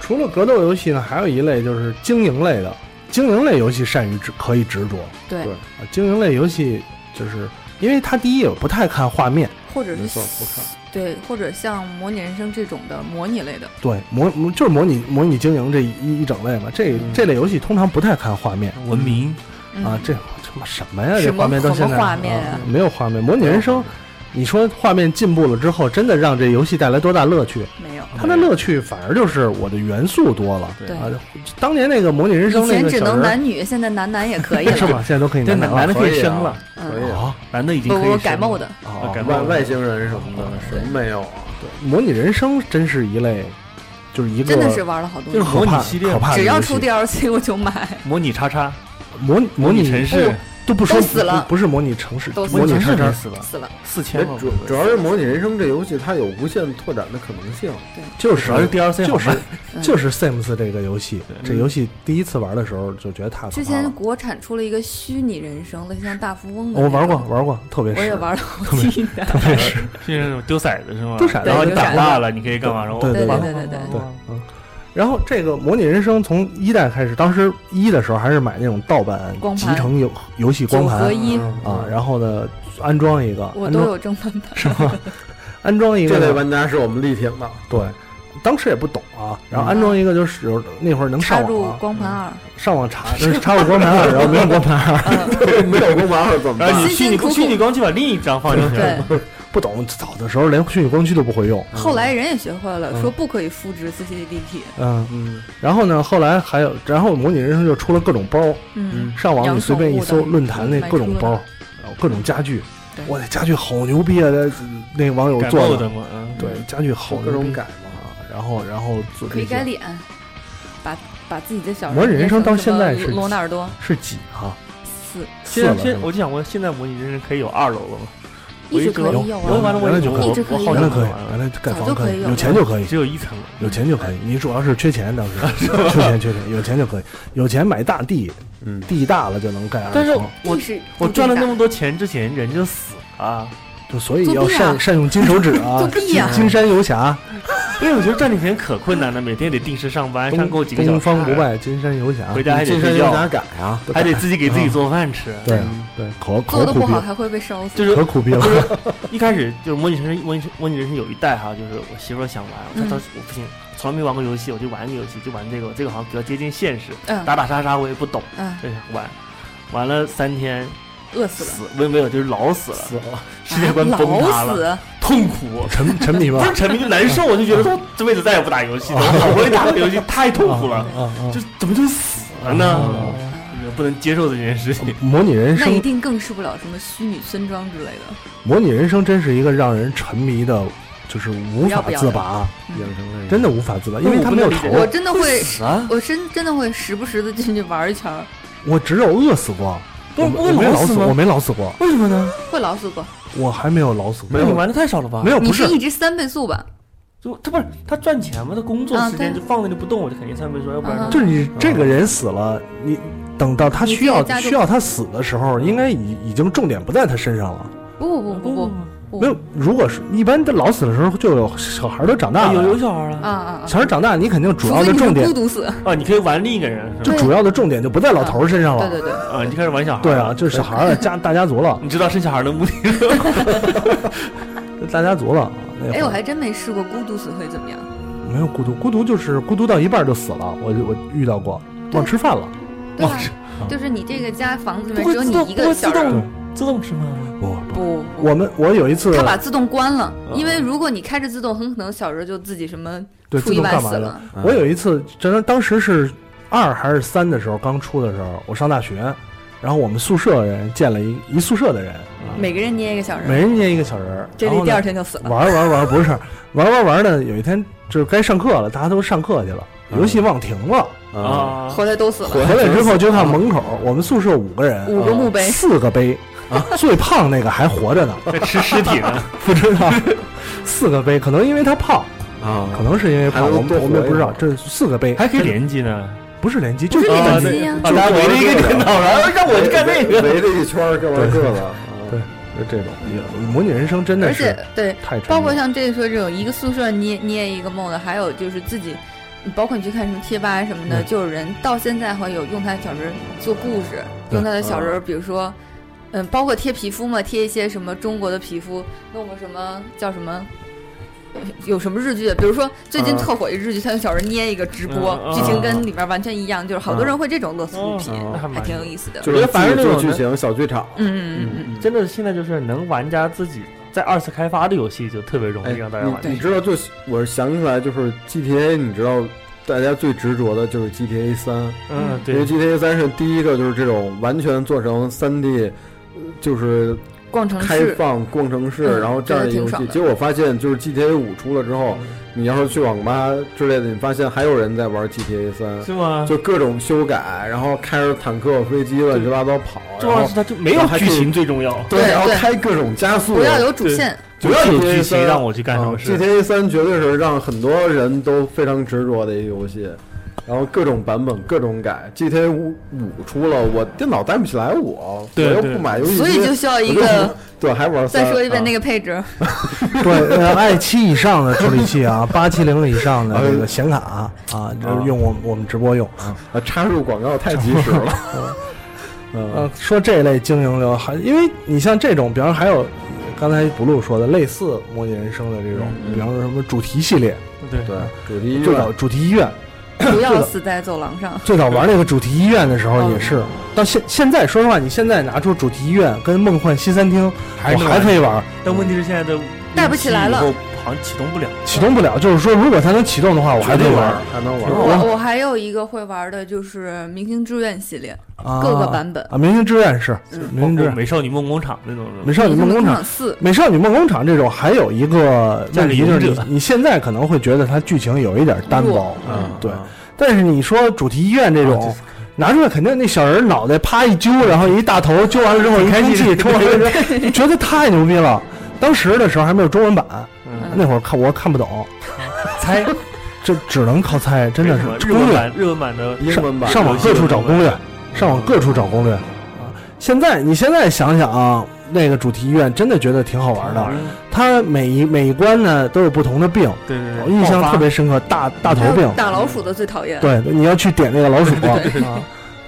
除了格斗游戏呢，还有一类就是经营类的。经营类游戏善于执可以执着对经营类游戏就是因为它第一也不太看画面，或者是没错，不看。对，或者像模拟人生这种的模拟类的，对模模就是模拟模拟经营这一一整类嘛。这嗯。这类游戏通常不太看画面。文明，嗯、啊，这他妈什么呀？这画面到现在画面啊？啊没有画面。模拟人生，你说画面进步了之后，真的让这游戏带来多大乐趣？没有。它的乐趣反而就是我的元素多了。对对啊，当年那个模拟人生以前只那个小人儿能男女，现在男男也可以是了。吗？现在都可以，男男男男的可以可以啊升了，可以嗯，啊男的已经可以升了改冒的，啊改外外星人什么的，什么没有啊？模拟人生真是一类，就是一个真的是玩了好多。就是模拟系列只要出 DLC 我就买，模拟叉叉，模拟模拟拟城市，都不说死了不不是模拟城市，都模拟城模拟叉叉市没死了，死了。四千了，主主要是模拟人生这游戏，它有无限拓展的可能性。就是主要是 DLC 就是嗯就是 Sims 这个游戏，这游戏第一次玩的时候就觉得太之。前国产出了一个虚拟人生，类似像大富翁的。我玩过，玩过，特别是我也玩了好特别几年。特别是就是那种丢骰子是吗？丢骰子然后你打大了，你可以干嘛？然后对对对对对对，嗯。然后这个模拟人生从一代开始，当时一的时候还是买那种盗版光盘集成游游戏光盘合一，啊，然后呢安装一个，我都有正版版。是吗？安装一个这类玩家是我们力挺的。对，当时也不懂啊，然后安装一个就是有那会儿能上网啊，光盘二，上网查，就是插入光盘二，然后没有光盘二，嗯，没有光盘二怎么办然后？你虚拟虚拟光机把另一张放进去，对。不懂，早的时候连虚拟光驱都不会用。后来人也学会了，嗯说不可以复制 CCD 体。嗯，嗯，然后呢，后来还有，然后模拟人生就出了各种包，嗯，上网你随便一搜，论坛那各种包，然后各种家具，对哇，那家具好牛逼啊！那那网友做的，嘛，嗯，对，家具好牛逼各种改嘛。啊，然后然后做这些可以改脸，把把自己的小模拟人生到现在是罗纳尔多是几啊？四，现现我就想问，现在模拟人生可以有二楼了吗？一直我可以有啊，了我我原来就可以一直可以有我好原来可以，原来盖房可以，就可以有有钱就可以，只有一层，有钱就可以。你主要是缺钱，当时 缺钱缺钱，有钱就可以，有钱买大地，嗯，地大了就能盖二但是层。我我赚了那么多钱之前，人就死了。就所以要善善用金手指啊 金金山游侠，因为我觉得赚这钱可困难了，每天得定时上班，上够几个小时，东方不败，金山游侠。回家还得睡觉，改啊？还得自己给自己做饭吃。对对，可可苦逼做的不好，还会被烧死。就是可苦逼了。一开始就是模拟人生，模拟模拟人生有一代哈，就是我媳妇儿想玩，她她我不行，从来没玩过游戏，我就玩一个游戏，就玩这个，这个好像比较接近现实，嗯打打杀杀我也不懂，嗯，玩，玩了三天饿死了，死，没有没有，就是老死了，死了，世界观崩塌了，老死，痛苦。沉沉迷吧不。是沉迷就难受，我就觉得说这辈子再也不打游戏了，我好不容易打个游戏太痛苦了，啊啊！就怎么就死了呢？啊不能接受这件事情。模拟人生，那一定更受不了什么虚拟村庄之类的。模拟人生真是一个让人沉迷的，就是无法自拔，养成类真的无法自拔，因为他没有头。我真的会，死啊！我真真的会时不时的进去玩一圈儿，我只有饿死过，我不不会我没老死，吗我没老死过，为什么呢？会老死过。我还没有老死过。那你玩的太少了吧？没有，不是你是一直三倍速吧？就他不是他赚钱嘛，他工作时间就放那里不动，我就肯定三倍速，要不然啊就是你这个人死了，你等到他你需要需要他死的时候，应该已已经重点不在他身上了。不不不不不，没有，如果是一般的老死的时候，就有小孩都长大了有有，小孩了啊啊啊！小孩长大，你肯定主要的重点孤独死，啊，你可以玩另一个人？就主要的重点就不在老头儿身上了。对对对，啊，你就开始玩小孩。对啊，，就是小孩儿家大家族了，你知道生小孩的目的？大家族了。哎，我还真没试过孤独死会怎么样。没有孤独，孤独就是孤独到一半就死了。我我遇到过，忘吃饭了。忘吃，就是你这个家房子里面只有你一个小人儿，自动自动吃吗？不不，我们我有一次他把自动关了，嗯因为如果你开着自动，很可能小时候就自己什么出意外？死了。我有一次，真的当时是二还是三的时候，刚出的时候，我上大学，然后我们宿舍人见了一一宿舍的人，每个人捏一个小人儿，每人捏一个小人这里第二天就死了。玩玩玩不是玩玩玩儿呢，有一天就是该上课了，大家都上课去了，游戏忘停了。啊，啊，回来都死了，回来之后就看门口，我们宿舍五个人，五个墓碑，四个碑，最胖那个还活着呢，在吃尸体呢。不知道。四个杯，可能因为他胖，啊，可能是因为胖，我们我们也不知道。会这四个杯还可以联机呢，不是联机，就是是联单机呀把大家围着一个电脑，然后让我去干那个。围着一圈儿各玩各的，就这种。模拟人生真的而是且对，太包括像这说这种一个宿舍捏捏一个梦的，还有就是自己，包括你去看什么贴吧什么的，嗯就有人到现在会有用他的小人儿做故事，用他的小人儿，比如说，嗯，包括贴皮肤嘛，贴一些什么中国的皮肤，弄个什么叫什么。呃有什么日剧？比如说最近啊特火一日剧，他用小人捏一个直播，嗯剧情跟里面完全一样，就是好多人会这种乐此不疲，还挺有意思的。就是我觉得反正做剧情小剧场，嗯嗯嗯嗯真的现在就是能玩家自己在二次开发的游戏就特别容哎易让大家玩。你你知道就我想起来就是 GTA，你知道大家最执着的就是 GTA 三，嗯，因为对，GTA 三是第一个就是这种完全做成三 D，呃就是嗯，逛城开，放逛城市，嗯然后这样的游戏结果发现就是 GTA 五出了之后，你要是去网吧之类的，你发现还有人在玩 GTA 三。是吗？就各种修改，然后开着坦克、飞机乱七八糟跑，重要是它就没有剧情最重要。对然后开各种加速，不要有主线，不要有剧情让我去干什么事。GTA 三绝对是让很多人都非常执着的一个游戏，然后各种版本各种改。GTA 五五出了，我电脑带不起来我，我又不买游戏机，所以就需要一个。对，还玩三。再说一遍那个，配置，对，呃，i 七以上的处理器啊，八七零以上的这个显卡啊，就是用我们我们直播用啊。啊插入广告太及时了。嗯呃，说这类经营流，还因为你像这种，比方说还有刚才不露说的类似模拟人生的这种，嗯比方说什么主题系列，对对，主题医最早院主题医院，不要死在走廊上。最早玩那个主题医院的时候嗯也是，到现现在说实话，你现在拿出主题医院跟梦幻西餐厅，我还还可以玩，但问题是现在的带不起来了好像启动不了。启动不了。就是说，如果它能启动的话，我还得玩。还能玩。我我还有一个会玩的，就是明星志愿系列，啊各个版本。啊，明星志愿是嗯明星志愿，美少女梦工厂那种。美少女梦工厂。四，美少女梦工厂这种还有一个问题，就是你你现在可能会觉得它剧情有一点单薄，嗯，对。但是你说主题医院这种啊，拿出来肯定那小人脑袋啪一揪，然后一大头揪完了之后一喷气冲完了之后，觉得太牛逼了。当时的时候还没有中文版，嗯，那会儿看我看不懂，猜，这只能靠猜，真的是攻略，日文版日文版的英文版上网各处找攻略，上网各处找攻略啊。现在你现在想想啊，那个主题医院，真的觉得挺好玩的。它每一每一关呢都有不同的病，对对我印象特别深刻，大大头病。打老鼠的最讨厌。对，你要去点那个老鼠啊，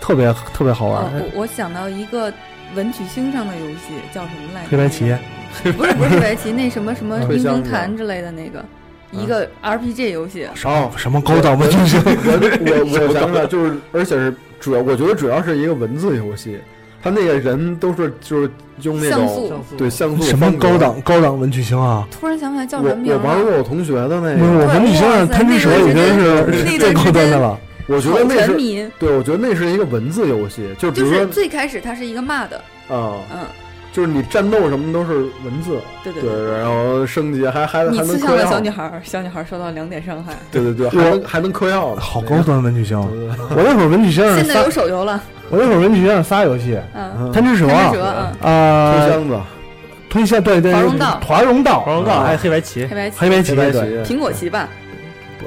特别特别好玩哦。我我想到一个文曲星上的游戏，叫什么来着？黑白棋，不是不是黑白棋，那什么什么冰推箱子冰坛之类的那个，一个 RPG 游戏。哦，什么高档文曲星？我我我想起来，就是 而且是主要，我觉得主要是一个文字游戏，他那个人都是就是用那种像素，对像素什么高档高档文曲星啊？突然想起来叫什么名我玩过。我同学的那不是，个，我文曲星上贪吃蛇已经是那最高端的了。我觉得那是，对，我觉得那是一个文字游戏，就比就是如说最开始它是一个骂的，啊，嗯，就是你战斗什么都是文字，对对对，然后升级还还还你刺能嗑药小，女孩儿，小女孩儿受到两点伤害。对对对，还能还能嗑药呢，好高端文曲星！对。对对我那会儿文曲星上仨现在有，手游了，我那会儿文曲星上仨游戏：嗯，嗯贪吃蛇、贪吃蛇，啊，箱子、推箱对对，华容道华容道，黄龙道还有黑白棋黑，白棋，黑白棋黑白对，棋，苹果棋吧，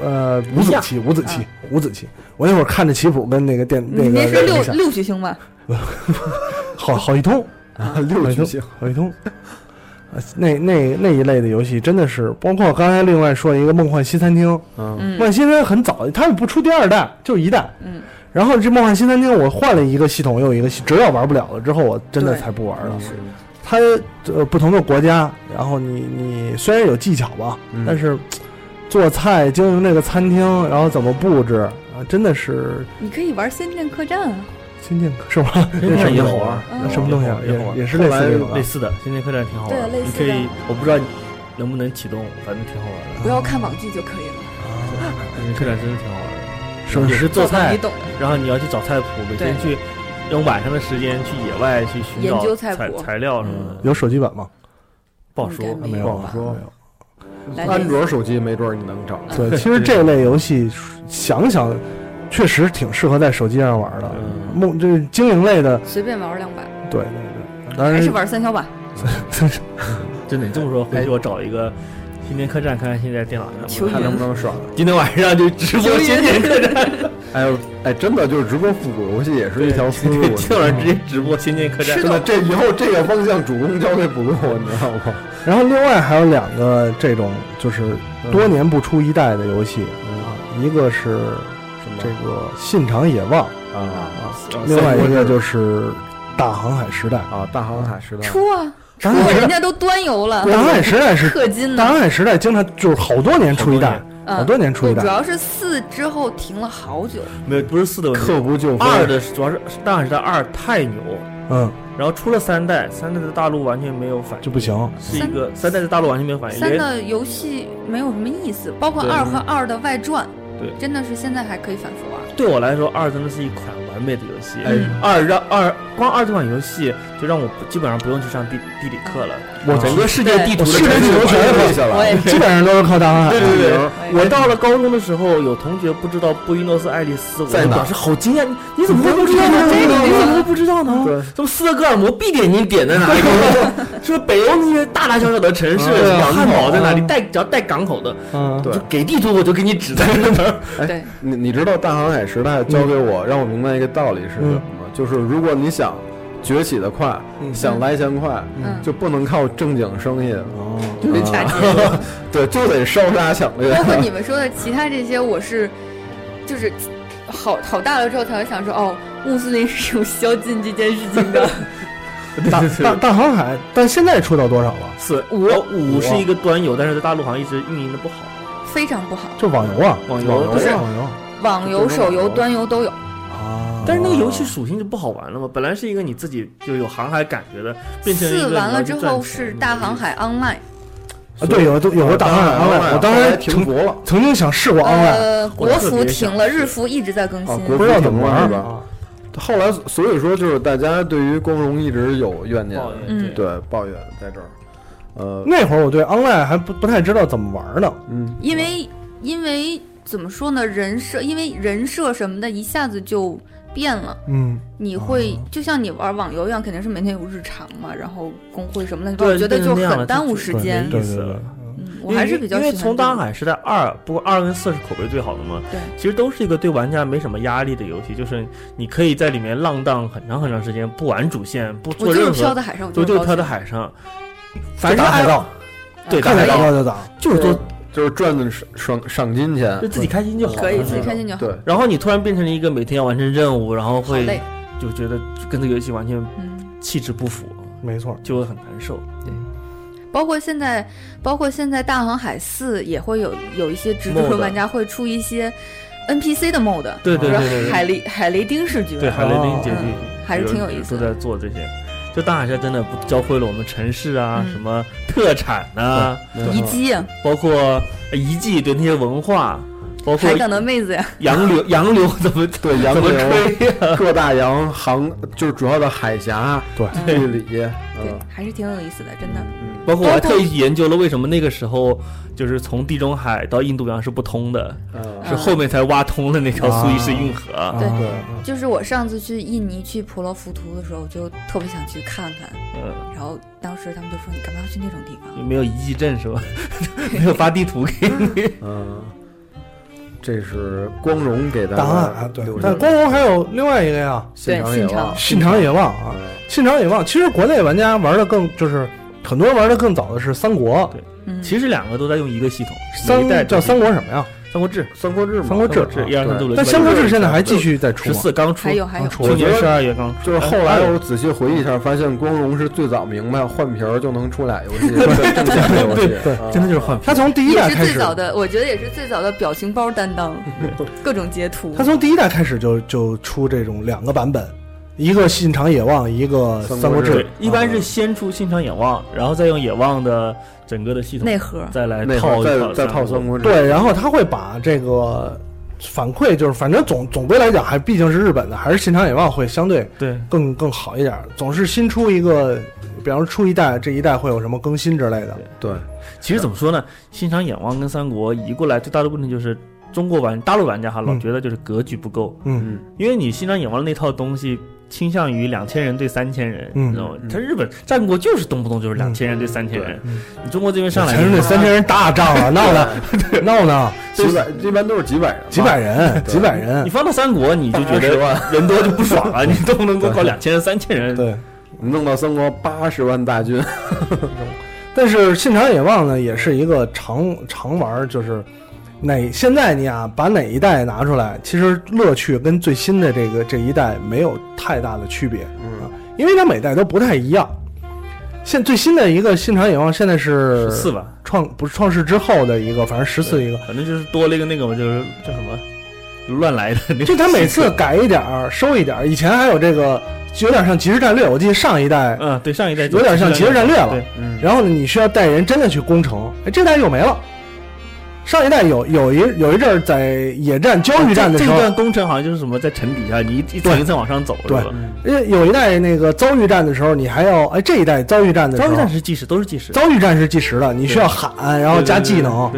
呃，五子棋，五子棋，五子棋。我那会儿看着棋谱跟那个电那个你那是六六曲星吧？好好一通，啊，六曲星，好一通。呃那那那一类的游戏真的是，包括刚才另外说一个《梦幻西餐厅》，嗯，嗯梦幻西餐厅》很早，它也不出第二代，就一代。嗯，然后这《梦幻西餐厅》，我换了一个系统又一个系，只要玩不了了之后，我真的才不玩了。是它呃不同的国家，然后你你虽然有技巧吧，嗯但是做菜经营这个餐厅，然后怎么布置啊，真的是你可以玩《仙剑客栈》啊，仙剑那什么东西也好玩什么东西啊？也好玩也也是类似的类。似的《仙剑客栈》挺好玩的，对类似你可以，我不知道能不能启动，反正挺好玩的。不要看网剧就可以了。仙剑客栈真的挺好玩的，也是做菜你，懂的。然后你要去找菜谱，每天去用晚上的时间去野外去寻找材材料什么的，有手机版吗？不好说。没没有安卓手机没准儿你能找。对，其实这类游戏想想，确实挺适合在手机上玩的。嗯梦这经营类的，随便玩两把，对对对，当然还是玩三消吧。真的，你这么说，回去我找一个仙剑客栈，看看现在电脑上求看能不能爽？今天晚上就直播仙剑客栈，哎呦，哎，真的就是直播复古游戏也是一条思路。对，今天晚上直接直播仙剑客栈是。真的，这以后这个方向主攻交给补录，你知道吗？然后另外还有两个这种就是多年不出一代的游戏啊，一个是这个《信长野望》啊啊，另外一个就是《大航海时代》。啊，大航海时代出啊，出大航海人家都端游了，大航海时代是氪金的。大航海时代经常就是好多年出一代，嗯好多年出一代。主要是四之后停了好久，没有，不是四的问题，刻不就。二的主要是大航海时代二太牛，嗯，然后出了三代，三代的大陆完全没有反应，就不行。是一个三代的大陆完全没有反应，三的游戏没有什么意思，包括二和二的外传，真的是现在还可以反复玩。对我来说，二真的是一款完美的游戏。哎嗯二让二光二这款游戏就让我基本上不用去上地地理课了，我整个世界地图的我世界地图全背下来。基本上都是靠大航海。对对对我到了高中的时候，有同学不知道布宜诺斯艾利斯，我在哪表示好惊讶，你你怎么会不知道呢？这个你怎么会不知道呢？对，什么斯德哥尔摩必点你点在哪里？说北欧那些大大小小的城市，汉堡在哪里？嗯带只要带港口的，就给地图我就给你指在那儿。哎对，你你知道大航海时代教给我，让我明白一个道理是什么。吗？就是如果你想崛起的快，嗯。想来钱快，嗯，就不能靠正经生意，哦，就得打劫对，就得烧杀抢掠。包括你们说的其他这些，我是就是好好大了之后才会想说，哦，穆斯林是有宵禁这件事情的。大 大大航海，但现在出到多少了？四。五。呃五是一个端游，但是在大陆好像一直运营的不好。非常不好，就网游啊，网游游不是网游网游、手游、端游都有。啊。但是那个游戏属性就不好玩了嘛，本来是一个你自己就有航海感觉的，变成四完了之后是大航海 Online，啊，对，有有个大航海 online，我当时曾停服了，曾经想试过 online，呃，国服停了，日服一直在更新。不知道怎么玩是吧啊。后来所以说就是大家对于光荣一直有怨念，嗯对对抱怨在这儿。呃，那会儿我对 online 还不不太知道怎么玩呢。嗯，因为因为怎么说呢，人设因为人设什么的，一下子就变了。嗯，你会就像你玩网游一样，肯定是每天有日常嘛，然后工会什么的，对我觉得就很耽误时间。对对对我还是比较因为从大航海时代二，不过二跟四是口碑最好的嘛。对，其实都是一个对玩家没什么压力的游戏，就是你可以在里面浪荡很长很长时间，不玩主线，不我就是做任何，飘在海上，我就就是飘在海上，反正打海盗，对打海盗海盗就打。就是做就是赚的赏赏赏金钱就，自己开心就好。可以自己开心就好。对，然后你突然变成了一个每天要完成任务，然后会就觉得跟这个游戏完全嗯，气质不符，没错，就会很难受。对包括现在，包括现在大航海四也会有有一些直播玩家会出一些 NPC 的 mod，对对对对对海雷海雷丁式局，对，海雷丁结局嗯还是挺有意思都的。在做这些。就大海山真的不教会了我们城市啊，嗯。什么特产呐、遗迹，包括呃遗迹对那些文化，包括海港的妹子呀，洋流洋流怎么对洋怎么流吹呀、各大洋航就是主要的海峡对。地理，对嗯，还是挺有意思的，真的。包括我还特意研究了为什么那个时候就是从地中海到印度洋是不通的，嗯。是后面才挖通了那条苏伊士运河。对啊就是我上次去印尼去婆罗浮屠的时候，我就特别想去看看，嗯，然后当时他们就说你干嘛要去那种地方？有没有遗迹镇是吧？没有发地图给你。嗯，这是光荣给的档案对。但光荣还有另外一个呀，信长野望，信长。野望啊，嗯信长野望。其实国内玩家玩的更就是很多人玩的更早的是三国，对，其实两个都在用一个系统，三叫三国什么呀？三国志，三国志嘛，三国志啊一二三四五六但三国志现在还继续在出十吗？四刚出。还，有还有，出去年十二月刚出，就是后来我仔细回忆一下，发现光荣是最早明白换皮儿就能出俩游戏，挣钱的游戏，对啊真的就是换皮。他从第一也是代开始，最早的，我觉得也是最早的表情包担当，各种截图。他。从第一代开始就就出这种两个版本，一个信长野望，一个三国志一般是先出信长野望，然后再用野望的整个的系统内核，再来套再再套三三国志，对，然后他会把这个反馈，就是反正总总归来讲，还毕竟是日本的，还是信长野望会相对对更更好一点，总是新出一个，比方说出一代，这一代会有什么更新之类的。对，其实怎么说呢？信长野望跟三国移过来最大的问题就是，中国玩大陆玩家哈老嗯觉得就是格局不够，嗯因为你新长野望那套东西倾向于两千人对三千人，嗯。你知道吗？嗯？他日本战国就是动不动就是两千人对三千人，嗯你中国这边上来前面那三千人大仗了，闹呢闹呢，几百一般都是几百人，几百人，几百人你，放到三国，你就觉得万人多就不爽了！你动不能给我搞两千人、三千人，对。弄到三国八十万大军，但是信长野望呢，也是一个常常玩，就是哪现在你啊，把哪一代拿出来，其实乐趣跟最新的这个这一代没有太大的区别，嗯，因为它每代都不太一样。现最新的一个信长野望现在是十四吧，创不是创世之后的一个，反正十四一个，反正就是多了一个那个嘛，就是叫什么乱来的那个。就他每次改一点儿收一点儿，以前还有这个有点像即时战略，我记得上一代，嗯，对，上一代有点像即时战略了对，嗯然后呢你需要带人真的去攻城，哎，这代又没了。上一代有有一有一阵儿在野战交易战的时候这段工程好像就是什么在城底下，你一一层一层往上走，对有一代那个遭遇战的时候，你还要哎，这一代遭遇战的时候，遭遇战是计时，都是计时，遭遇战是计时的，你需要喊，然后加技能。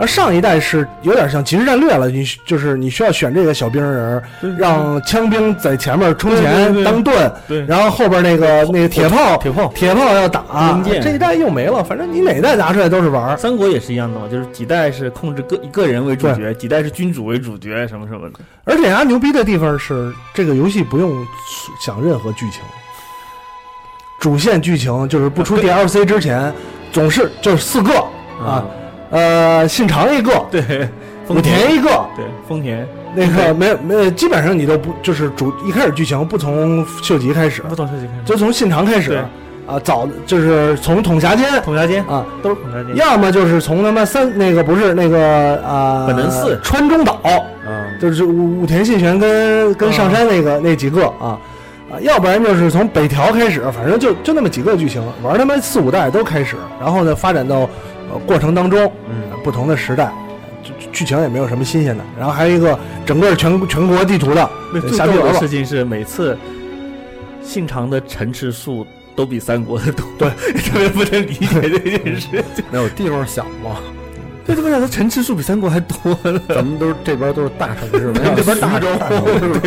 后上一代是有点像即时战略了，你就是你需要选这个小兵人，让枪兵在前面冲前当盾，然后后边那个那个铁炮铁炮。铁炮要打这一代又没了。反正你哪代拿出来都是玩。三国也是一样的嘛，就是几代是控制个一个人为主角，几代是君主为主角，什么什么的。而且它牛逼的地方是，这个游戏不用想任何剧情，主线剧情就是不出 DLC 之前，总是就是四个啊，呃，信长一个，对，武丰田。一个，对丰田。那个没有没有，基本上你都不就是主一开始剧情不从秀吉开始，不从秀吉开始，就从信长开始对。啊，早就是从统辖间统辖间啊，都是统辖间，要么就是从他妈三那个不是那个啊，本能寺。川中岛。嗯，就是武武田信玄跟跟上山那个、那几个啊啊，要不然就是从北条开始，反正就就那么几个剧情，玩他妈四五代都开始，然后呢发展到呃过程当中，嗯呃不同的时代，剧剧情也没有什么新鲜的，然后还有一个整个全全国地图的对最逗的事情是每次信长的城池数都比三国的多，对，特别不能理解这件事情。没有地方小嘛，对，这么讲，他城池数比三国还多呢。咱们都是这边都是大城市，没有这边大是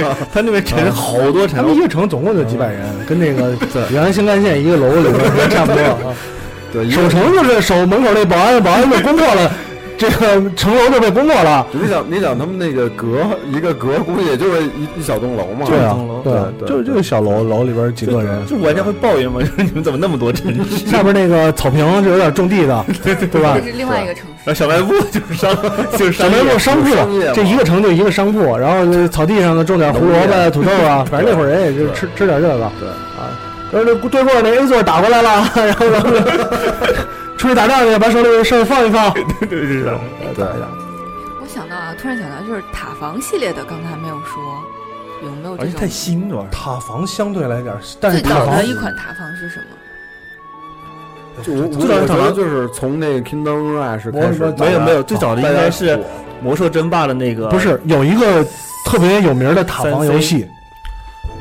吧？他那边城好多城他，们一个城总共就几百人，跟那个原来新干线一个楼里边差不多啊。对，守城就是守门口那保安，保安被攻破了，这个城楼就被攻破了。你想，你想他们那个阁一个阁，估计也就是一一小栋楼嘛。对啊栋楼，对啊，对就是这个小楼楼里边几个人，就玩家会抱怨嘛，就是你们怎么那么多城市？下边那个草坪是有点种地的，对吧这？是另外一个城市。然后小卖部就是商，就是小卖部商铺商，这一个城就一个商铺，然后这草地上呢种点胡萝卜、土豆啊，反正那会儿人也就吃吃点这个。对啊，然后这对过那 A 座打过来了，然后然后 出去打仗去，把手里的事儿放一放。对对对对，对。我想到啊，突然想到，就是塔防系列的，刚才没有说，有没有这种而且太新了，塔防相对来讲，但是最塔防早的一款塔防是什么？就我最早的塔防就是从那个 Kingdom Rush 开始，没有没有，最早的应该是魔兽争霸的那个，不是有一个特别有名的塔防游戏，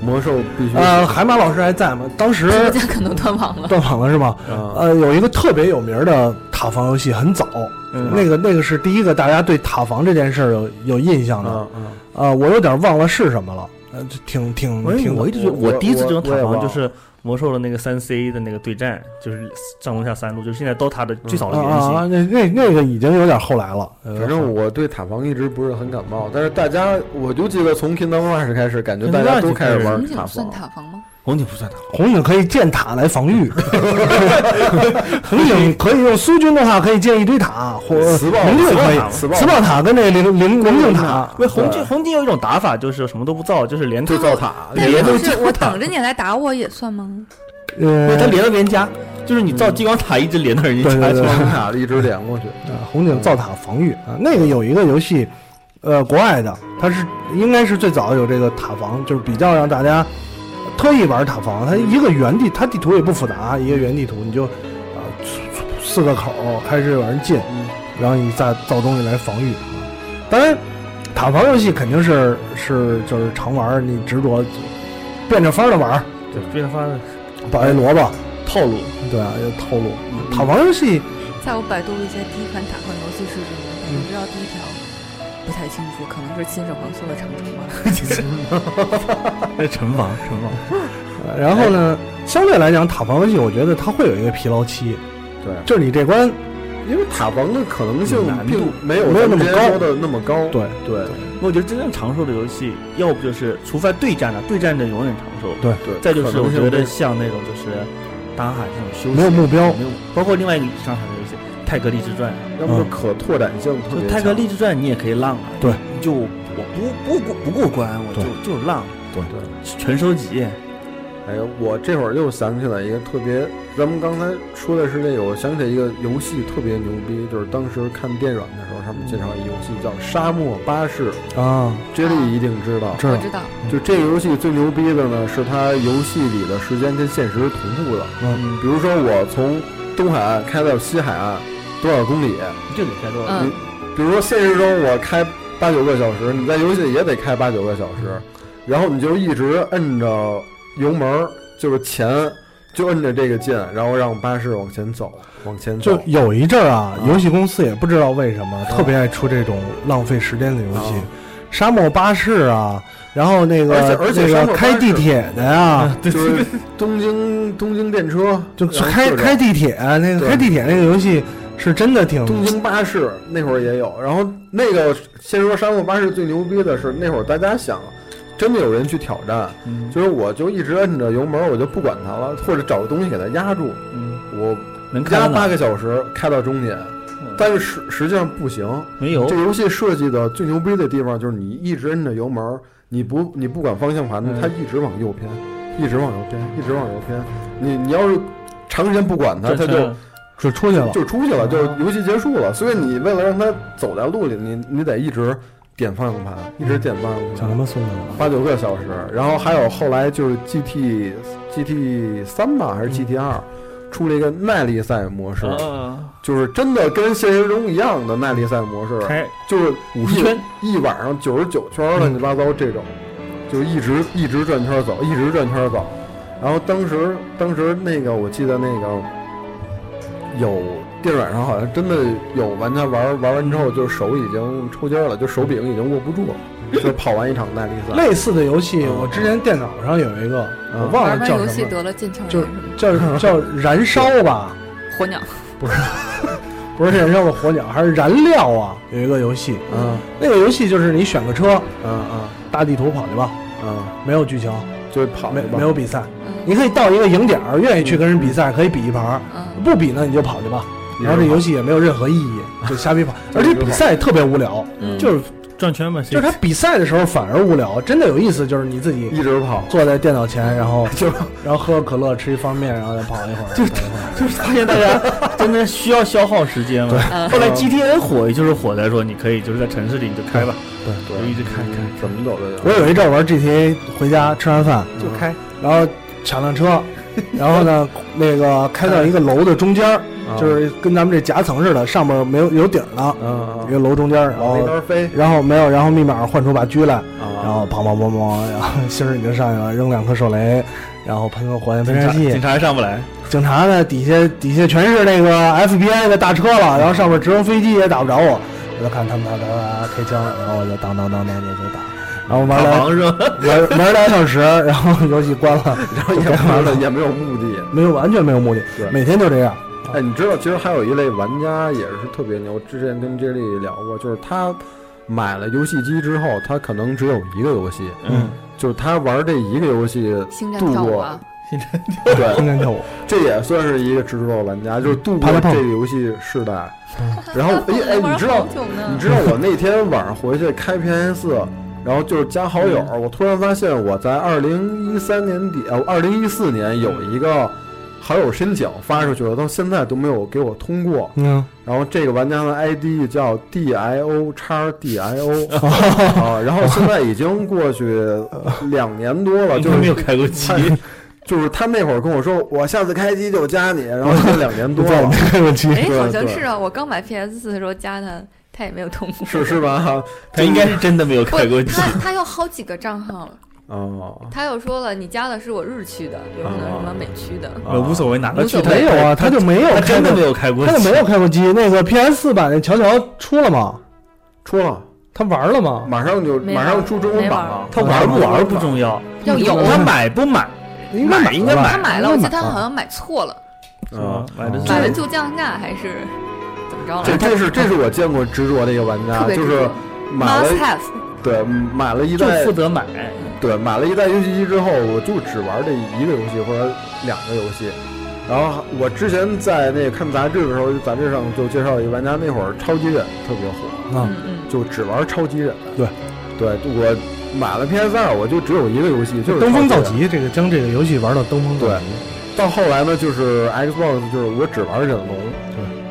魔兽必须呃，海马老师还在吗？当时大家可能断网了。断网了是吗？啊，呃，有一个特别有名的塔防游戏，很早，嗯那个那个是第一个大家对塔防这件事儿有有印象的。嗯嗯，呃，我有点忘了是什么了，呃，就挺挺挺我一直觉得，我我第一次这种塔防就是魔兽的那个三 C 的那个对战，就是上中下三路，就是现在 DOTA 的最早啊的原型。啊，那那那个已经有点后来了。呃反正我对塔防一直不是很感冒，但是大家，我就记得从 Kingdom Rush 开始，感觉大家都开始玩红塔警算防。塔防吗？红警不算塔，红警可以建塔来防御，红警可以用苏军的话可以建一堆塔，或磁暴零六可以，磁暴磁暴塔跟那零零零令塔，因为红警红警有一种打法，就是什么都不造，就是连就造塔，但连都是我等着你来打我也算吗？呃，他连到别人家，就是你造激光塔一直连到人家家去。对对。对双塔一直连过去。啊，红警造塔防御。啊，那个有一个游戏，呃，国外的，它是应该是最早有这个塔防，就是比较让大家特意玩塔防。它一个原地，它地图也不复杂，一个原地图，你就啊、四个口儿开始有人进，然后你再造东西来防御啊。当然，塔防游戏肯定是 是就是常玩儿，你执着变着法儿的玩儿，对，变发保一萝卜，套路，对啊，有套路。塔防游戏在我百度了一下第一款塔防游戏是什么，但我知道第一条不太清楚，可能是秦始皇修的长城吧。那城防城防，呃 然后呢，相对来讲，塔防游戏我觉得它会有一个疲劳期，对，就是你这关，因为塔防的可能性难度并没有没有那么高的那么高。对对我觉得真正长寿的游戏，要不就是除非对战的，对战的永远长寿。对对，再就是我觉得像那种就是大海这种休息，没有目标没有，包括另外一个上海的泰格励志传。要么就可拓展性特》，别就《泰格强励志传》你也可以浪啊，对，就我不不过不过关，我就就是浪，对。对。全收集。哎呀，我这会儿又想起来一个特别，咱们刚才说的是这个，我想起来一个游戏特别牛逼，就是当时看电软的时候，上面介绍一游戏叫《沙漠巴士》啊，，J 莉一定知道。知道我知道，就这个游戏最牛逼的呢，是它游戏里的时间跟现实同步的。嗯，比如说我从东海岸开到西海岸多少公里，就得开多少？嗯，比如说现实中我开八九个小时，你在游戏里也得开八九个小时，然后你就一直摁着油门儿，就是前就摁着这个键，然后让巴士往前走，往前走。就。有一阵儿啊，啊。游戏公司也不知道为什么特别爱出这种浪费时间的游戏。啊，沙漠巴士啊，然后那个而且而且那个沙漠巴士开地铁的呀，就是东京东京电车，就开开地铁那个开地铁那个游戏是真的挺东京巴士那会儿也有，然后那个先说沙漠巴士最牛逼的是那会儿大家想，真的有人去挑战，嗯就是我就一直摁着油门，我就不管它了，或者找个东西给它压住，嗯，我能压八个小时开到终点，嗯但是实实际上不行。没有这个游戏设计的最牛逼的地方就是你一直摁着油门，你不你不管方向盘，嗯它一直往右偏，一直往右偏，一直往右偏。你你要是长时间不管它，它就就出去了。就出去了，就游戏结束了。所以你为了让他走在路里，你你得一直点方向盘，一直点方向盘讲他盘，妈孙子了，八九个小时。然后还有后来就是 GT GT 三吧，还是 GT 二，出了一个耐力赛模式，啊，就是真的跟现实中一样的耐力赛模式，开就是五十圈，一晚上九十九圈乱七八糟这种，就一直一直转圈走，一直转圈走。然后当时当时那个我记得那个有电软上好像真的有玩家玩玩完之后，就手已经抽筋儿了，就手柄已经握不住了，就跑完一场耐力赛。类似的游戏，我之前电脑上有一个，我忘了叫什么，戏得了腱鞘炎就什么。叫叫燃烧吧，火鸟，不是燃烧的火鸟，还是燃料啊？有一个游戏，嗯。那个游戏就是你选个车，嗯嗯。大地图跑去吧，嗯，没有剧情，就是跑没没有比赛，嗯你可以到一个营点儿，愿意去跟人比赛，可以比一盘儿，嗯，不比呢你就跑去吧。然后这游戏也没有任何意义，就瞎比跑，而且比赛特别无聊，嗯。就是转圈嘛，就是他比赛的时候反而无聊，真的有意思就是你自己一直跑，坐在电脑前，然后 就然后喝个可乐，吃一方便面，然后再跑一会儿，就是。就是发现大家真的需要消耗时间嘛。嗯 后来 GTA 火，也就是火在说你可以就是在城市里你就开吧，对就一直开开怎么走的？我有一阵儿玩 GTA，回家吃完饭就开。然后抢辆车，然后呢，那个开到一个楼的中间儿，啊就是跟咱们这夹层似的，上面没有有顶儿呢，嗯一个楼中间儿，然后边飞。然后没有，然后密码换出把狙来，啊然后砰砰砰砰，然后星儿已经上去了，扔两颗手雷，然后喷个火焰喷射器。警，察还上不来，警察呢底下底下全是那个 FBI 的大车了，然后上面直升飞机也打不着我，我就看他们他他开枪，然后我就当当当当就就打，然后玩打了房是吧？玩玩两小时，然后游戏关了，然后也玩了，也没有目的。没有完全没有目的对，每天就这样。哎，你知道，其实还有一类玩家也是特别牛。之前跟 J 莉聊过，就是他买了游戏机之后，他可能只有一个游戏，嗯，就是他玩这一个游戏星战度过跳舞啊，对，天天跳舞，这也算是一个执着玩家，就是度过这个游戏世代。然后，哎哎，你知道你知道我那天晚上回去开 PS 四，然后就是加好友，我突然发现我在二零一三年底，呃，二零一四年有一个好友申请发出去了，到现在都没有给我通过。嗯，然后这个玩家的 ID 叫 DIO 叉 DIO 啊，然后现在已经过去两年多了，就是没有开过机，就是他那会儿跟我说，我下次开机就加你，然后已经两年多了在我们，开过机，哎，好像是啊，我刚买 PS 四的时候加他，他也没有通过。是是吧？他应该是真的没有开过，机。他他有好几个账号了，哦，他又说了，你加的是我日区的，有可能什么美区的。呃，无所谓，哪个无所谓。去他没有啊，他就没有开过他真的没，有开过，他就没有开过机。那个 PS 四版的乔乔出了吗？出了，他玩了吗？马上就马上出中文版了。他玩不玩不重要，要有。他买不买？应该买应该买。他买了，我记得他好像买错了，啊？买的哦买了就降价还是怎么着？这了？这这是这是我见过执着的一个玩家就是买了 must have，对买了一就负责买，对买了一代游戏机之后，我就只玩这一个游戏或者两个游戏。然后我之前在那个看杂志的时候，杂志上就介绍一个玩家，那会儿超级忍特别火，啊嗯嗯，就只玩超级忍。对，对我买了 PS 二，我就只有一个游戏，就是登峰造。极，这个将这个游戏玩到登峰造极。到后来呢，就是 Xbox，就是我只玩忍龙，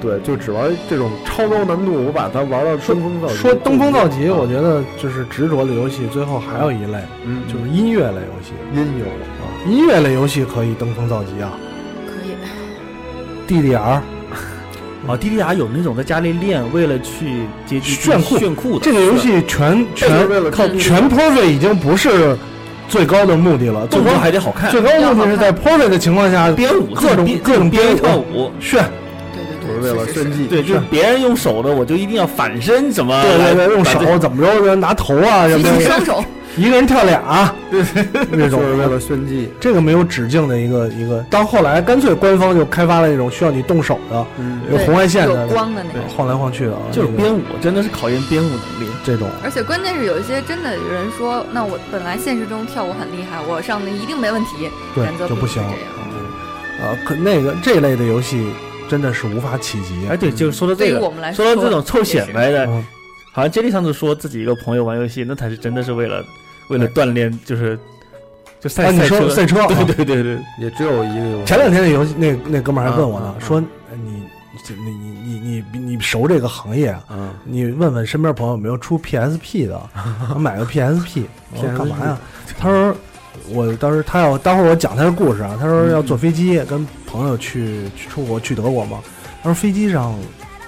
对，就只玩这种超高难度，我把它玩到登峰造极。说登峰造极，啊我觉得就是执着的游戏，最后还有一类嗯，就是音乐类游戏音游啊，音乐类游戏可以登峰造极啊可以。，DDR 啊，DDR 有那种在家里练，为了去炫酷炫酷的这个游戏全全为了靠全 perfect 已经不是最高的目的了，最高动作还得好看，最高目的是在 perfect 的情况下编舞各种各种编舞炫，为了炫技。对，就是别人用手的，我就一定要反身怎么，对对对，用手怎么着拿头啊什么双手，一个人跳俩，那种就是为了炫技。这个没有止境的一个一个，到后来干脆官方就开发了那种需要你动手的，嗯有红外线的有光的那种。晃来晃去的，那个就是编舞，真的是考验编舞能力。这种。而且关键是有一些真的有人说，那我本来现实中跳舞很厉害，我上那一定没问题，对原则就不行不是这样。呃，可那个这类的游戏真的是无法企及。哎，对，就是说到这个，说到这种凑显摆的，嗯，好像杰利上次说自己一个朋友玩游戏，那才是真的是为了为了锻炼，就是就赛啊，赛车，赛车啊，对对对对，也只有一个。游戏。前两天那游戏，那那哥们儿还问我呢说呃你你你你你你你熟这个行业啊？嗯，你问问身边朋友有没有出 PSP 的，买个 PSP，我说干嘛呀？他说我当时他要待会儿我讲他的故事啊，他说要坐飞机跟朋友去去出国去德国嘛，他说飞机上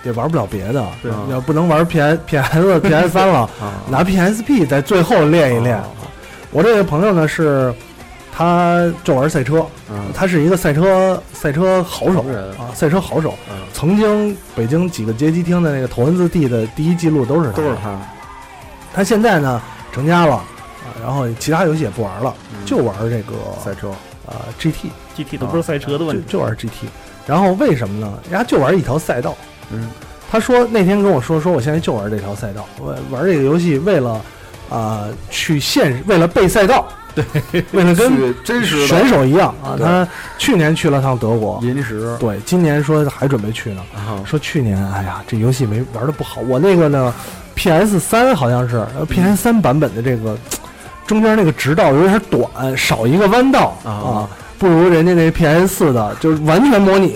也玩不了别的，对要不能玩 PS PS PS 三了，啊，拿 PSP 在最后练一练。啊我这位朋友呢是，他就玩赛车，嗯，他是一个赛车赛车好手人啊，赛车好手。嗯，曾经北京几个街机厅的那个头文字 D 的第一记录都是他。都是他。他现在呢成家了啊，然后其他游戏也不玩了，嗯就玩这个赛车。啊 GT，GT 都不是赛车的问题，就就玩 GT。然后为什么呢？人家就玩一条赛道。嗯，他说那天跟我说，说我现在就玩这条赛道，我玩这个游戏为了啊、去现为了备赛道，对，为了跟真实选手一样啊。他去年去了趟德国，银石对，今年说还准备去呢。啊，说去年，哎呀，这游戏没玩的不好。我那个呢，PS 三好像是呃 PS 三版本的这个中间那个直道有点短，少一个弯道啊啊，不如人家那 PS 四的，就是完全模拟，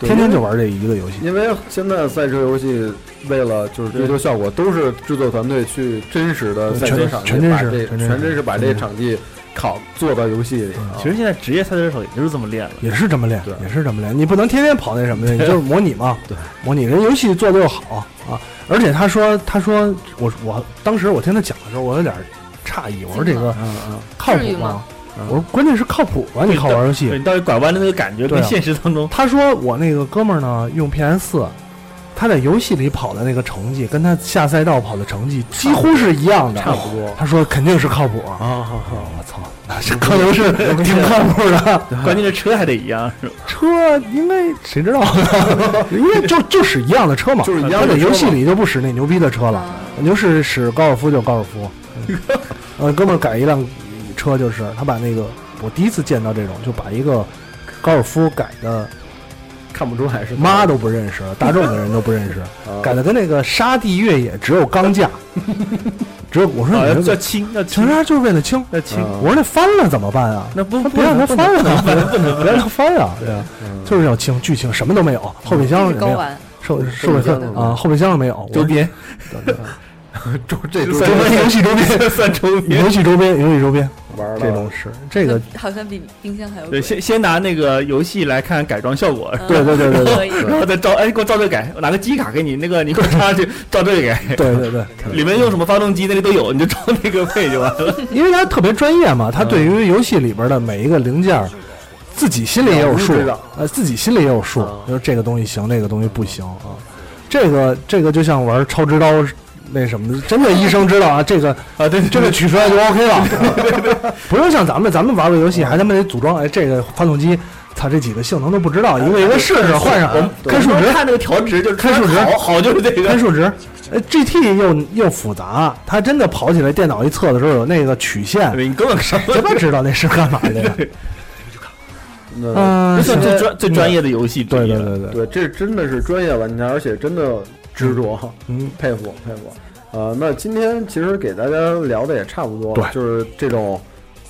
天天就玩这一个游戏。因为现在赛车游戏为了就是追求效果，都是制作团队去真实的赛车场地，全全真实把这全真实全真实把这场地考做到游戏里。啊其实现在职业赛车手也就是这么练了。也是这么练，也是这么练。你不能天天跑那什么的，你就是模拟嘛。对，模拟人游戏做的又好啊。而且他说，他说我我当时我听他讲的时候，我有点诧异，我说这个嗯嗯靠谱吗我说关键是靠谱吧？你靠玩游戏，你到底拐弯的那个感觉跟现实当中，他说我那个哥们儿呢，用 PS 四，他在游戏里跑的那个成绩，跟他下赛道跑的成绩几乎是一样的。差不多他说肯定是靠谱。啊，好好，我操，那是可能是挺靠谱的。关键这车还得一样，是吧？车应该谁知道呢？因为就就使一样的车嘛，就是一样的游戏里就不使那牛逼的车了，你就是使高尔夫就高尔夫。呃，哥们儿改一辆车就是他把那个我第一次见到这种，就把一个高尔夫改的看不出来是妈都不认识，大众的人都不认识，啊改的跟那个沙地越野只有钢架，只有我说你这个轻，要轻就是为了轻。要轻。啊我说那翻了怎么办啊？那不不让他翻了，不能不让它翻啊！对啊，嗯就是要轻，巨轻，什么都没有，后备箱也没有，是高玩，后后备箱嗯啊，后备箱没有，周边 周这周周边游戏周边，算周 边。游戏周边，游戏周边，玩了这种是这个，好像比冰箱还要对，先先拿那个游戏来看改装效果，嗯对对对对对然后再照，哎，给我照这改，我拿个机卡给你，那个你给我插上去，照这个改。对对对，里面用什么发动机那里都有，你就照那个配就完了。因为他特别专业嘛，他对于游戏里边的每一个零件，自己心里也有数呃，自己心里也有数嗯，就是这个东西行，那个东西不行啊。这个这个就像玩超值刀那什么的，真的医生知道啊，这个啊，对，这个取出来就 OK 了，不用像咱们咱们玩个游戏还他妈得组装，哎，这个发动机，操，这几个性能都不知道，一个一个试试换上，看数值，看那个调值，就是看数值。好好就是这个。看数值。呃，GT 又又复杂，它真的跑起来，电脑一测的时候有那个曲线，你根本上谁他妈知道那是干嘛的嗯，这算最专最专业的游戏之对。对对对，对，这真的是专业玩家，而且真的执着，嗯，佩服佩服。呃，那今天其实给大家聊的也差不多了，对就是这种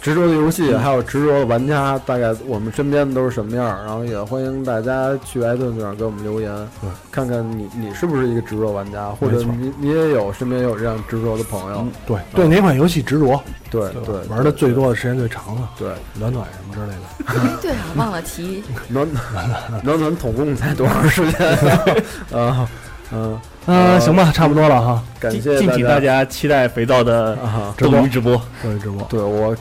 执着的游戏，还有执着的玩家，大概我们身边都是什么样儿。然后也欢迎大家去艾顿上给我们留言对，看看你你是不是一个执着玩家，或者你你也有身边有这样执着的朋友。嗯对对哪款游戏执着，对对玩的最多的时间最长的，对，暖暖什么之类的。对啊，忘了提，暖暖暖暖，统共才多长时间？啊嗯，嗯，行吧，差不多了哈，感谢大敬请大家期待肥皂的啊！直播斗鱼直播。各位直播，对我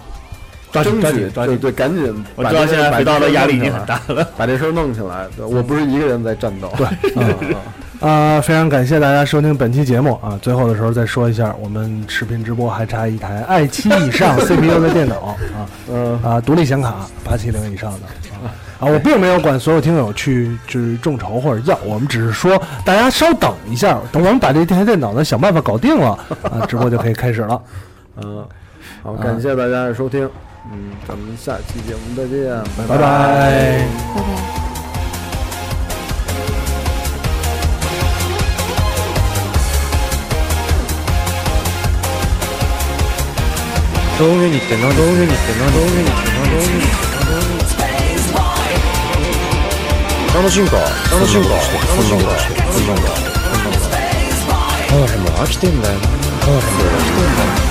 抓紧抓紧抓紧，对对，赶紧我知道现在肥皂的压力已经很大了。把这事儿弄起来。对我不是一个人在战斗。对，啊、非常感谢大家收听本期节目啊！最后的时候再说一下，我们视频直播还差一台 i 七以上 CPU 的电脑啊嗯啊，独立显卡八七零以上的啊啊！我并没有管所有听友去去众筹或者要，我们只是说大家稍等一下，等我们把这台电脑呢想办法搞定了啊，直播就可以开始了。嗯，好，感谢大家的收听。嗯，咱们下期节目再见，拜拜。拜拜。道具にってな道具にってな道具にってな道具にって 楽しいんか？楽しいんか？楽しいんか？そんなんだそんなんだハーフも飽きてんだよなハーフも飽きてんだよ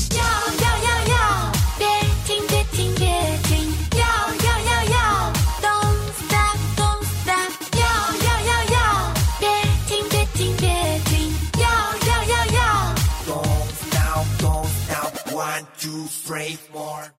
要要